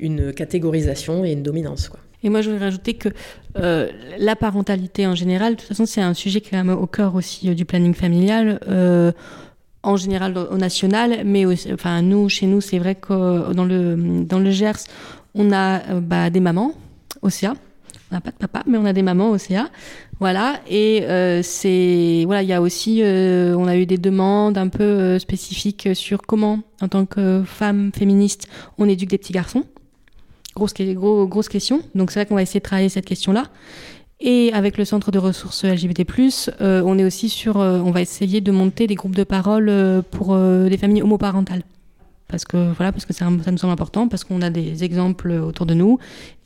une catégorisation et une dominance. Et moi, je voudrais rajouter que euh, la parentalité en général, de toute façon, c'est un sujet qui est au cœur aussi euh, du planning familial en général au national, mais enfin nous, chez nous, c'est vrai que dans le dans le Gers, on a euh, bah, des mamans OCA. On n'a pas de papa, mais on a des mamans OCA. Voilà, et euh, c'est voilà, il y a aussi, euh, on a eu des demandes un peu spécifiques sur comment, en tant que femme féministe, on éduque des petits garçons. Grosse, gros, grosse question. Donc c'est vrai qu'on va essayer de travailler cette question-là. Et avec le centre de ressources LGBT+, euh, on est aussi sur, euh, on va essayer de monter des groupes de parole euh, pour des familles homoparentales. Parce que voilà, parce que ça, ça nous semble important, parce qu'on a des exemples autour de nous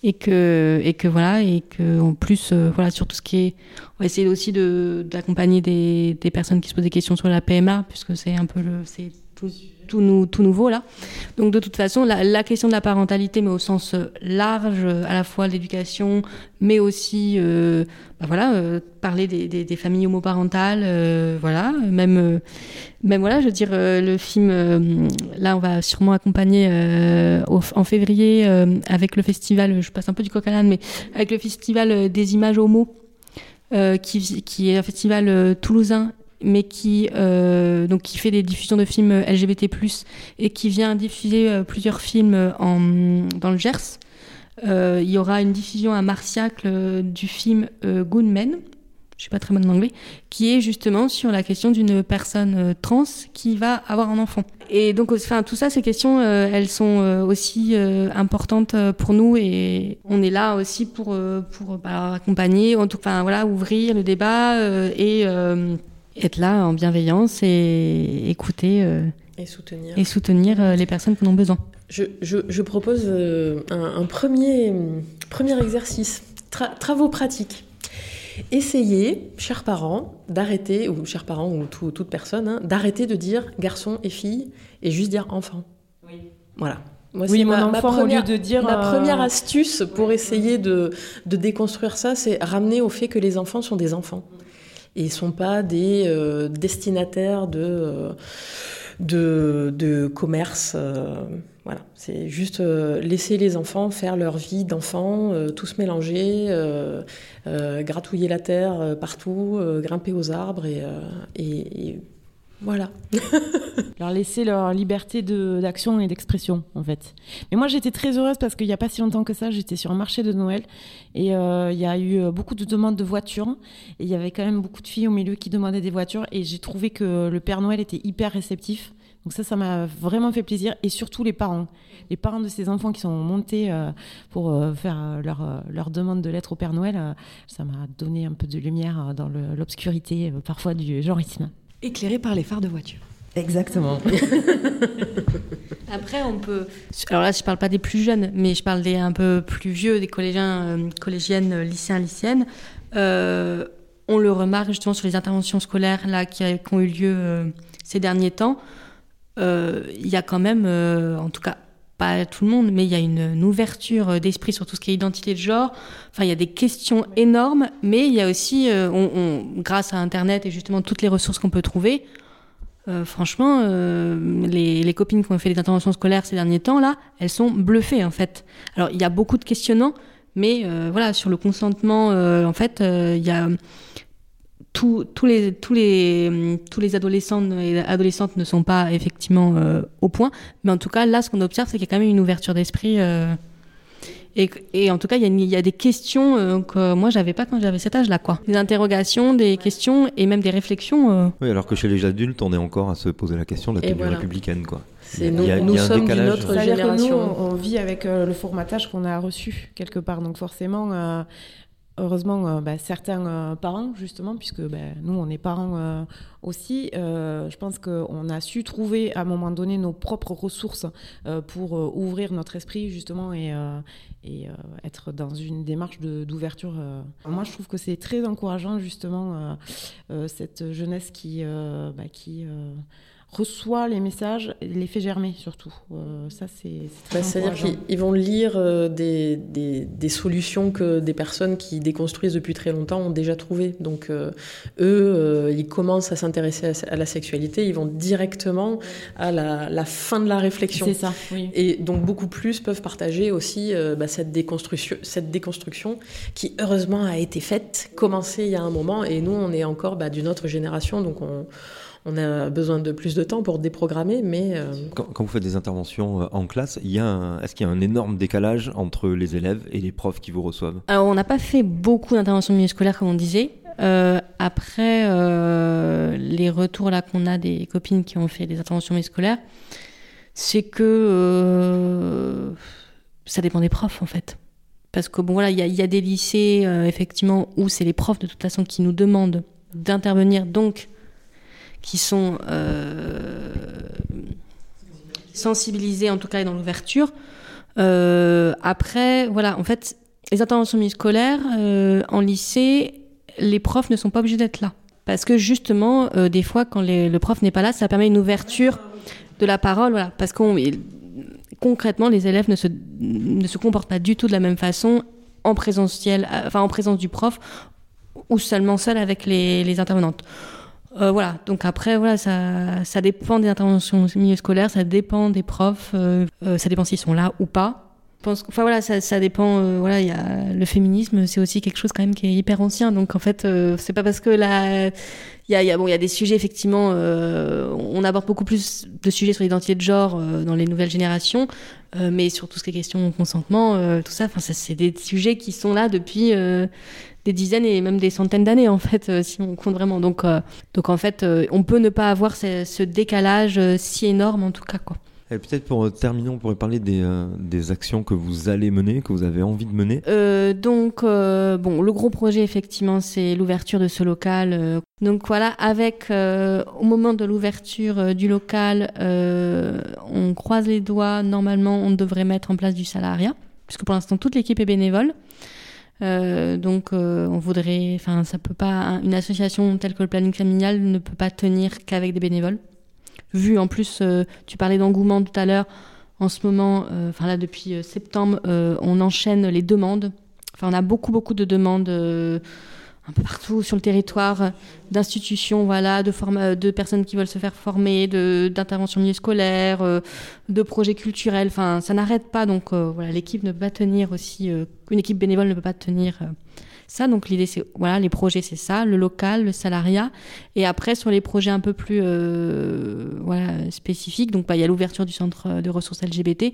et que et que voilà et que en plus voilà sur tout ce qui est, on va essayer aussi de d'accompagner des, des personnes qui se posent des questions sur la PMA puisque c'est un peu le c'est tout tout, tout nouveau là. Donc de toute façon, la, question de la parentalité, mais au sens euh, large, euh, à la fois l'éducation, mais aussi, euh, bah voilà, parler des, familles homoparentales, voilà, même, même voilà, je veux dire, le film, là, on va sûrement accompagner en février avec le festival, je passe un peu du coq à l'âne, mais avec le festival des images homo. qui, qui, est un festival toulousain mais qui, euh, donc, qui fait des diffusions de films LGBT+, et qui vient diffuser euh, plusieurs films en, dans le Gers. Euh, il y aura une diffusion à Marciacle du film Good Men, je suis pas très bonne en anglais, qui est justement sur la question d'une personne trans qui va avoir un enfant. Et donc, enfin, tout ça, ces questions, elles sont aussi importantes pour nous et on est là aussi pour pour bah, accompagner, en tout, enfin voilà, ouvrir le débat et être là en bienveillance et écouter euh, et soutenir, et soutenir euh, les personnes qui en ont besoin. Je, je, propose euh, un, premier, premier exercice, travaux pratiques. Essayez, chers parents, d'arrêter, ou chers parents ou toute personne, hein, d'arrêter de dire garçon et fille et juste dire enfant. Oui. Voilà. Moi, oui, mon ma, enfant, première, au lieu de dire. Ma première astuce pour essayer de, de déconstruire ça, c'est ramener au fait que les enfants sont des enfants et ils sont pas des euh, destinataires de, euh, de, de, commerce. Euh, voilà, c'est juste laisser les enfants faire leur vie d'enfants, tous mélanger, gratouiller la terre partout, grimper aux arbres et voilà. [laughs] leur laisser leur liberté d'action et d'expression, en fait. Mais moi, j'étais très heureuse parce qu'il n'y a pas si longtemps que ça, j'étais sur un marché de Noël et euh, il y a eu euh, beaucoup de demandes de voitures. Et il y avait quand même beaucoup de filles au milieu qui demandaient des voitures et j'ai trouvé que le Père Noël était hyper réceptif. Donc ça, ça m'a vraiment fait plaisir. Et surtout les parents. Les parents de ces enfants qui sont montés euh, pour faire leur, leur demande de lettre au Père Noël, ça m'a donné un peu de lumière dans l'obscurité parfois du genreisme. Éclairé par les phares de voiture. Exactement. [laughs] Après, on peut. Alors là, je parle pas des plus jeunes, mais je parle des un peu plus vieux, des collégiens, euh, collégiennes, euh, lycéens, lycéennes. Euh, on le remarque justement sur les interventions scolaires là qui, ont eu lieu ces derniers temps. Il y a quand même, en tout cas pas tout le monde, mais il y a une, ouverture d'esprit sur tout ce qui est identité de genre. Enfin, il y a des questions énormes, mais il y a aussi, on, grâce à Internet et justement toutes les ressources qu'on peut trouver, franchement, les, les, copines qui ont fait des interventions scolaires ces derniers temps, là, elles sont bluffées, en fait. Alors, il y a beaucoup de questionnements, mais voilà, sur le consentement, en fait, il y a tous, les, tous, les, tous les adolescents et adolescentes ne sont pas effectivement euh, au point, mais en tout cas, là, ce qu'on observe, c'est qu'il y a quand même une ouverture d'esprit. Euh, et, et, en tout cas, il y, a, il y a des questions euh, que moi, j'avais pas quand j'avais cet âge-là, quoi. Des interrogations, des questions et même des réflexions. Oui, alors que chez les adultes, on est encore à se poser la question de la tenue républicaine, quoi. nous, nous sommes d'une autre génération. on, vit avec le formatage qu'on a reçu quelque part, donc forcément heureusement, euh, bah, certains euh, parents, justement, puisque bah, nous, on est parents euh, aussi, je pense qu'on a su trouver à un moment donné nos propres ressources pour ouvrir notre esprit, justement, et, être dans une démarche d'ouverture. Moi, je trouve que c'est très encourageant, justement, cette jeunesse qui... Bah, qui reçoit les messages et les fait germer surtout. Euh, ça, c'est bah, C'est-à-dire qu'ils vont lire euh, des, des, des, solutions que des personnes qui déconstruisent depuis très longtemps ont déjà trouvées. Donc, euh, eux, ils commencent à s'intéresser à, la sexualité, ils vont directement à la, la fin de la réflexion. C'est ça, oui. Et donc, beaucoup plus peuvent partager aussi bah, cette, déconstruction, cette déconstruction qui, heureusement, a été faite, commencée il y a un moment. Et nous, on est encore bah, d'une autre génération, donc on on a besoin de plus de temps pour déprogrammer, mais... Euh, quand, vous faites des interventions euh, en classe, est-ce qu'il y a un énorme décalage entre les élèves et les profs qui vous reçoivent? Alors, on n'a pas fait beaucoup d'interventions milieu scolaire, comme on disait. Euh, après, les retours là qu'on a des copines qui ont fait des interventions milieu scolaires, c'est que ça dépend des profs, en fait. Parce que bon voilà, il y, y, a des lycées effectivement où c'est les profs de toute façon qui nous demandent d'intervenir, donc qui sont euh, sensibilisés en tout cas dans l'ouverture. Euh, après, voilà, en fait, les interventions scolaires euh, en lycée, les profs ne sont pas obligés d'être là. Parce que justement, des fois, quand le prof n'est pas là, ça permet une ouverture de la parole, parce qu'on concrètement, les élèves ne se, comportent pas du tout de la même façon en présentiel, enfin en présence du prof, ou seulement seul avec les intervenantes. Euh, voilà, donc après, voilà, ça, ça dépend des interventions milieu scolaire, ça dépend des profs, euh, euh, ça dépend s'ils sont là ou pas. Pense, enfin voilà, ça, dépend. voilà, il y a le féminisme, c'est aussi quelque chose quand même qui est hyper ancien. Donc en fait, c'est pas parce que là, il y a, bon, il y a des sujets effectivement. on aborde beaucoup plus de sujets sur l'identité de genre dans les nouvelles générations, mais sur tout ce qui est question de consentement, tout ça. Enfin, c'est des sujets qui sont là depuis des dizaines et même des centaines d'années en fait, euh, si on compte vraiment. Donc, euh, donc en fait, euh, on peut ne pas avoir ce, décalage si énorme en tout cas quoi. Et peut-être pour terminer, on pourrait parler des, des, actions que vous allez mener, que vous avez envie de mener. donc, bon, le gros projet, effectivement, c'est l'ouverture de ce local. donc voilà, avec, au moment de l'ouverture du local, on croise les doigts, normalement, on devrait mettre en place du salariat, puisque pour l'instant, toute l'équipe est bénévole. Euh, donc, euh, on voudrait, enfin, ça peut pas, une association telle que le planning familial ne peut pas tenir qu'avec des bénévoles. Vu en plus, euh, tu parlais d'engouement tout à l'heure. En ce moment, enfin là depuis septembre, on enchaîne les demandes. Enfin, on a beaucoup beaucoup de demandes un peu partout sur le territoire, d'institutions, voilà, de, de personnes qui veulent se faire former, d'interventions milieu scolaire, euh, de projets culturels. Enfin, ça n'arrête pas. Donc euh, voilà, l'équipe ne peut pas tenir aussi. Euh, une équipe bénévole ne peut pas tenir ça. Donc l'idée, c'est voilà, les projets, c'est ça, le local, le salariat, et après sur les projets un peu plus voilà spécifiques. Donc bah, il y a l'ouverture du centre de ressources LGBT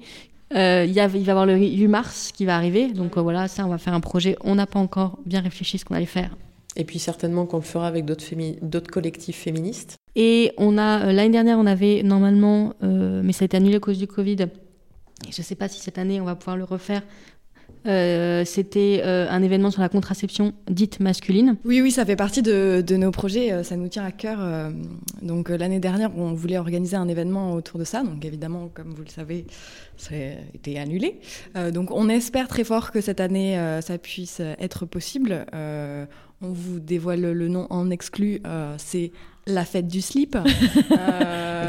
euh, y a, il va y avoir le 8 mars qui va arriver. Donc euh, voilà, ça, on va faire un projet. On n'a pas encore bien réfléchi ce qu'on allait faire. Et puis certainement qu'on le fera avec d'autres collectifs féministes. Et on a euh, l'année dernière, on avait normalement, mais ça a été annulé à cause du Covid. Et je ne sais pas si cette année on va pouvoir le refaire. Euh, c'était euh, un événement sur la contraception dite masculine. Oui, oui, ça fait partie de, nos projets, euh, ça nous tient à cœur. donc l'année dernière, on voulait organiser un événement autour de ça. Donc évidemment, comme vous le savez, ça a été annulé. donc on espère très fort que cette année, ça puisse être possible. on vous dévoile le nom en exclu, c'est la fête du slip. [laughs]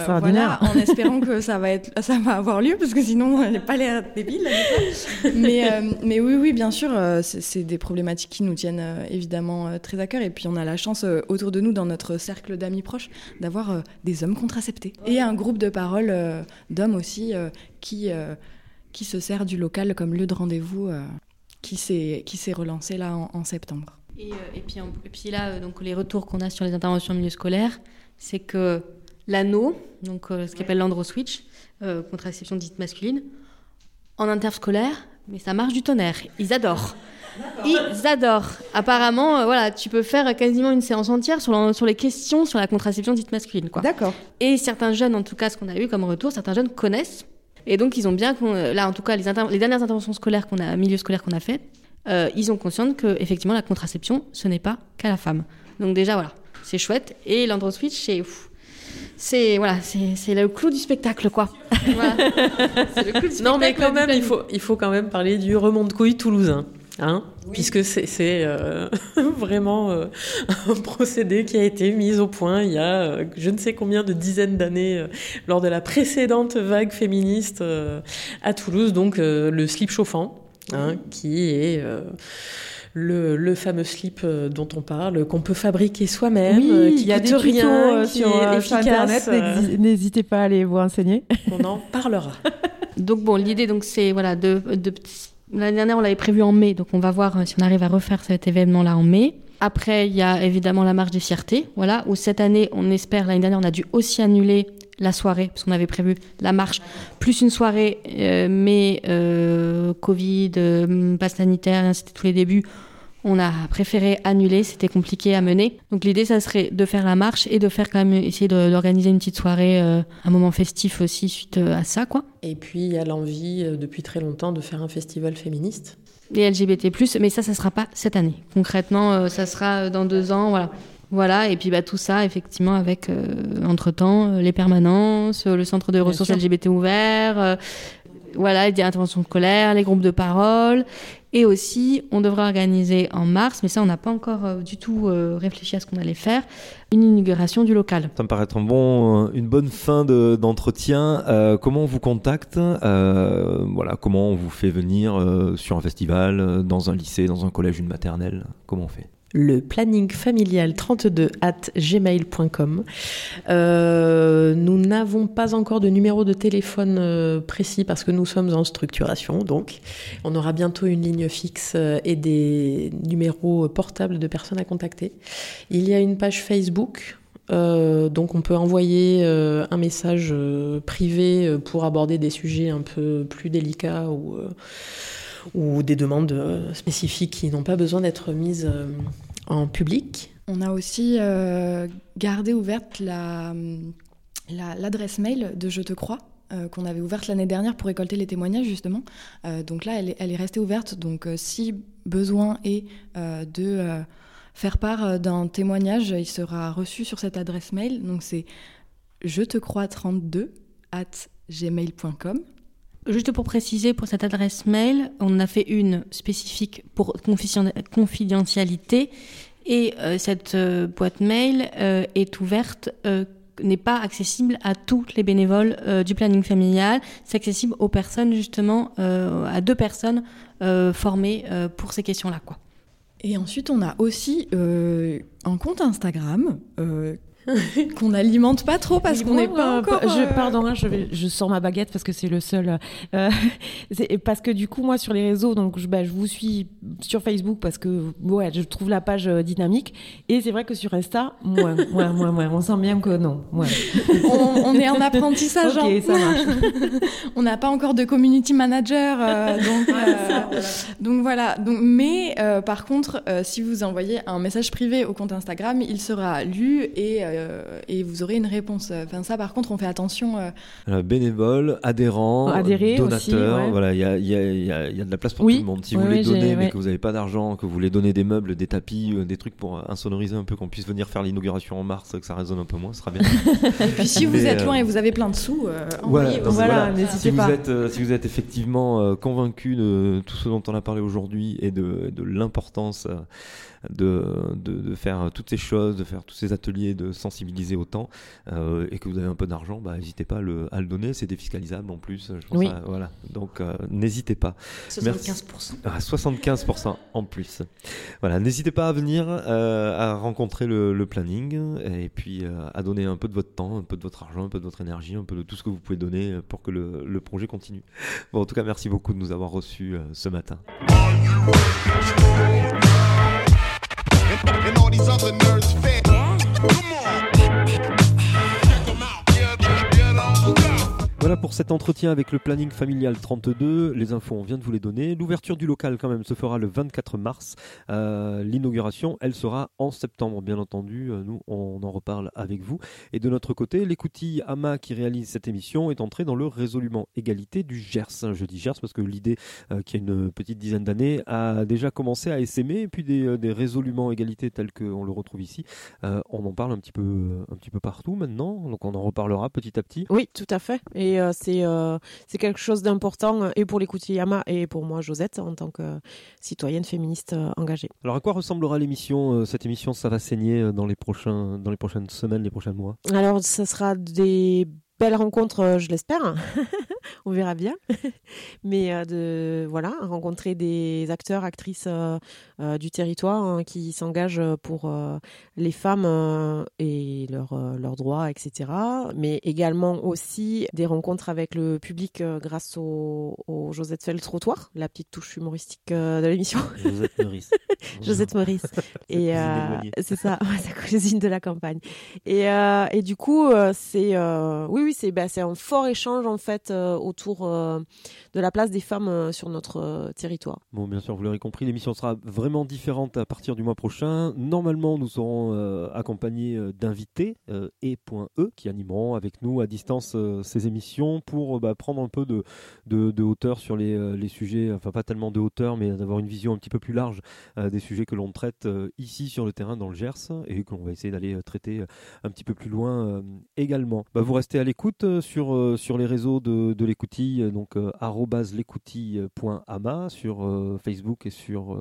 Euh, voilà, en espérant que ça va, être, ça va avoir lieu, parce que sinon, elle n'est pas l'air débile. mais, euh, mais oui, oui, bien sûr, euh, c'est des problématiques qui nous tiennent évidemment très à cœur. Et puis, on a la chance autour de nous, dans notre cercle d'amis proches, d'avoir des hommes contraceptés. Et un groupe de parole d'hommes aussi qui, qui se sert du local comme lieu de rendez-vous qui s'est relancé là en septembre. Et, euh, et, puis, et, puis, là, euh, donc, les retours qu'on a sur les interventions en milieu scolaire, c'est que l'anneau, donc euh, ce qu'on appelle l'androswitch, contraception dite masculine, en interscolaire, mais ça marche du tonnerre. Ils adorent. Ils adorent. Apparemment, voilà, tu peux faire quasiment une séance entière sur, sur les questions sur la contraception dite masculine. D'accord. Et certains jeunes, en tout cas, ce qu'on a eu comme retour, certains jeunes connaissent. Et donc, ils ont bien, là, en tout cas, les, les dernières interventions scolaires qu'on a, milieu scolaire qu'on a faites, euh, ils ont conscience que effectivement la contraception, ce n'est pas qu'à la femme. Donc déjà voilà, c'est chouette. Et l'androswitch, c'est c'est voilà, c'est le clou du spectacle quoi. [laughs] le clou du non mais quand même, il faut il faut quand même parler du remont de couilles toulousain. Hein, puisque c'est euh, [laughs] vraiment euh, [laughs] un procédé qui a été mis au point il y a je ne sais combien de dizaines d'années lors de la précédente vague féministe à Toulouse, donc le slip chauffant. Hein, qui est euh, le, fameux slip euh, dont on parle, qu'on peut fabriquer soi-même, oui, euh, qui il y a des rien, qui sur, est Internet. N'hésitez pas à aller vous renseigner. [laughs] On en parlera. [laughs] donc bon, l'idée donc c'est voilà de, de l'année dernière on l'avait prévu en mai, donc on va voir si on arrive à refaire cet événement-là en mai. Après, il y a évidemment la marche des fiertés, voilà, où cette année, on espère, l'année dernière, on a dû aussi annuler la soirée, parce qu'on avait prévu la marche, plus une soirée, euh, mais euh, Covid, euh, passe sanitaire, c'était tous les débuts. On a préféré annuler, c'était compliqué à mener. Donc l'idée, ça serait de faire la marche et de faire quand même essayer d'organiser une petite soirée, un moment festif aussi suite à ça, quoi. Et puis il y a l'envie depuis très longtemps de faire un festival féministe. Les LGBT+, mais ça, ça sera pas cette année. Concrètement, ça sera dans deux ans, voilà. Voilà, et puis bah, tout ça, effectivement, avec, euh, entre-temps, euh, les permanences, euh, le centre de ressources LGBT ouvert, voilà, les interventions scolaires, les groupes de parole. Et aussi, on devrait organiser en mars, mais ça, on n'a pas encore du tout réfléchi à ce qu'on allait faire, une inauguration du local. Ça me paraît être un bon, une bonne fin d'entretien. comment on vous contacte? Voilà, comment on vous fait venir sur un festival, dans un lycée, dans un collège, une maternelle? Comment on fait? Le planning familial 32 at gmail.com. Euh, nous n'avons pas encore de numéro de téléphone euh, précis parce que nous sommes en structuration, donc on aura bientôt une ligne fixe euh, et des numéros portables de personnes à contacter. Il y a une page Facebook. donc on peut envoyer un message privé pour aborder des sujets un peu plus délicats ou ou des demandes euh, spécifiques qui n'ont pas besoin d'être mises euh, en public. On a aussi euh, gardé ouverte l'adresse mail de Je te crois. qu'on avait ouverte l'année dernière pour récolter les témoignages justement. donc là, elle est, elle est, restée ouverte. Donc si besoin est de faire part d'un témoignage, il sera reçu sur cette adresse mail. Donc c'est je te crois 32 at gmail.com. Juste pour préciser, pour cette adresse mail, on a fait une spécifique pour confidentialité et euh, cette euh, boîte mail euh, est ouverte, n'est pas accessible à tous les bénévoles du planning familial. C'est accessible aux personnes, justement, à deux personnes formées pour ces questions-là. Et ensuite, on a aussi un compte Instagram [laughs] qu'on n'alimente pas trop parce qu'on n'est pas euh, encore. Je, euh, pardon, hein, je, vais, je sors ma baguette parce que c'est le seul. Euh, [laughs] parce que du coup, moi, sur les réseaux, donc je, bah, je vous suis sur Facebook parce que ouais, je trouve la page dynamique. Et c'est vrai que sur Insta, moins, [laughs] moins, moins, moins. On sent bien que non. on, on, est en apprentissage. ok, hein. ça marche. on n'a pas encore de community manager, donc, donc voilà. Donc, mais par contre, si vous envoyez un message privé au compte Instagram, il sera lu et euh, et vous aurez une réponse. Enfin, ça, par contre, on fait attention. Euh... bénévoles, adhérents, donateurs. Voilà, il y a, y, a, y a, de la place pour tout le monde. Si vous voulez donner, mais que vous n'avez pas d'argent, que vous voulez donner des meubles, des tapis, euh, des trucs pour insonoriser un peu, qu'on puisse venir faire l'inauguration en mars, que ça résonne un peu moins, ce sera bien. [laughs] puis si vous êtes loin et vous avez plein de sous, euh, voilà, n'hésitez si pas. Vous êtes, si vous êtes effectivement convaincu de tout ce dont on a parlé aujourd'hui et de, de l'importance de, de, de, faire toutes ces choses, de faire tous ces ateliers, de sensibiliser autant et que vous avez un peu d'argent, bah, n'hésitez pas à le, à le donner. C'est défiscalisable en plus. oui. voilà. Donc n'hésitez pas. 75%. Ah, 75% en plus. Voilà. N'hésitez pas à venir à rencontrer le, planning et puis à donner un peu de votre temps, un peu de votre argent, un peu de votre énergie, un peu de tout ce que vous pouvez donner pour que le, le projet continue. Bon, en tout cas, merci beaucoup de nous avoir reçus ce matin. And all these other nerds fed. Come on. Voilà pour cet entretien avec le planning familial 32. Les infos, on vient de vous les donner. L'ouverture du local, quand même, se fera le 24 mars. Euh, l'inauguration, elle sera en septembre, bien entendu. Euh, nous, on en reparle avec vous. Et de notre côté, l'écoutille AMA qui réalise cette émission est entrée dans le résolument égalité du GERS. Je dis GERS parce que l'idée, euh, qui a une petite dizaine d'années, a déjà commencé à essaimer. Et puis des, des résoluments égalité tels qu'on le retrouve ici, on en parle un petit, peu, un petit peu partout maintenant. Donc on en reparlera petit à petit. Oui, tout à fait. Euh, euh, c'est quelque chose d'important euh, et pour les Yama et pour moi Josette en tant que citoyenne féministe engagée. Alors à quoi ressemblera l'émission Cette émission, ça va saigner dans les prochains dans les prochaines semaines, les prochains mois? Alors ça sera des belle rencontre, euh, je l'espère. [laughs] [laughs] On verra bien. [laughs] Mais euh, de voilà, rencontrer des acteurs, actrices euh, du territoire hein, qui s'engagent pour les femmes et leurs droits, etc. Mais également aussi des rencontres avec le public grâce au, Josette fait le trottoir, la petite touche humoristique de l'émission. [laughs] Josette Maurice. Josette Maurice. et c'est ça, sa cousine de la campagne. Et, et du coup, c'est oui, oui bah, c'est un fort échange en fait euh, autour euh, de la place des femmes euh, sur notre territoire. Bon, bien sûr, vous l'aurez compris, l'émission sera vraiment différente à partir du mois prochain. Normalement, nous serons accompagnés d'invités et.e qui animeront avec nous à distance ces émissions pour bah, prendre un peu de, de, hauteur sur les, les, sujets, enfin pas tellement de hauteur, mais d'avoir une vision un petit peu plus large des sujets que l'on traite ici sur le terrain dans le Gers et qu'on va essayer d'aller traiter un petit peu plus loin également. Bah, vous restez à l'écoute sur, euh, sur les réseaux de, de l'écoutille, donc euh, l'écoutille.ama sur euh, Facebook et sur,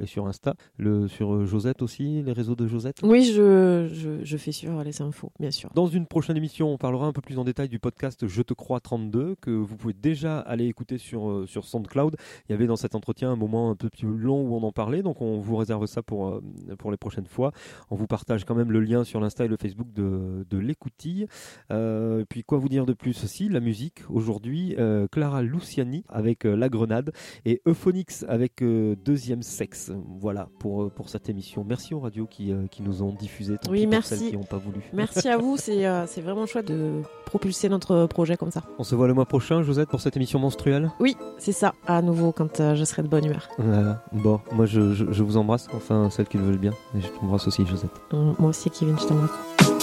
et sur Insta. Le, sur Josette aussi, les réseaux de Josette? Oui, je, je, je, fais sur les infos, bien sûr. Dans une prochaine émission, on parlera un peu plus en détail du podcast Je te crois 32, que vous pouvez déjà aller écouter sur, sur SoundCloud. Il y avait dans cet entretien un moment un peu plus long où on en parlait, donc on vous réserve ça pour, pour les prochaines fois. On vous partage quand même le lien sur l'Insta et le Facebook de, de l'écoutille. Euh, puis quoi vous dire de plus? Aussi La musique, aujourd'hui, euh, Clara Luciani avec euh, La Grenade et Euphonix avec euh, Deuxième Sexe. Voilà pour, pour cette émission. Merci aux radios qui, qui nous ont diffusé. Tant oui, merci. celles qui n'ont pas voulu. Merci à vous, [laughs] c'est c'est vraiment chouette de propulser notre projet comme ça. On se voit le mois prochain, Josette, pour cette émission menstruelle? Oui, c'est ça, à nouveau quand je serai de bonne humeur. Voilà. Bon, moi je, je, vous embrasse, enfin celles qui le veulent bien. Et je t'embrasse aussi, Josette. moi aussi, Kevin, je t'embrasse.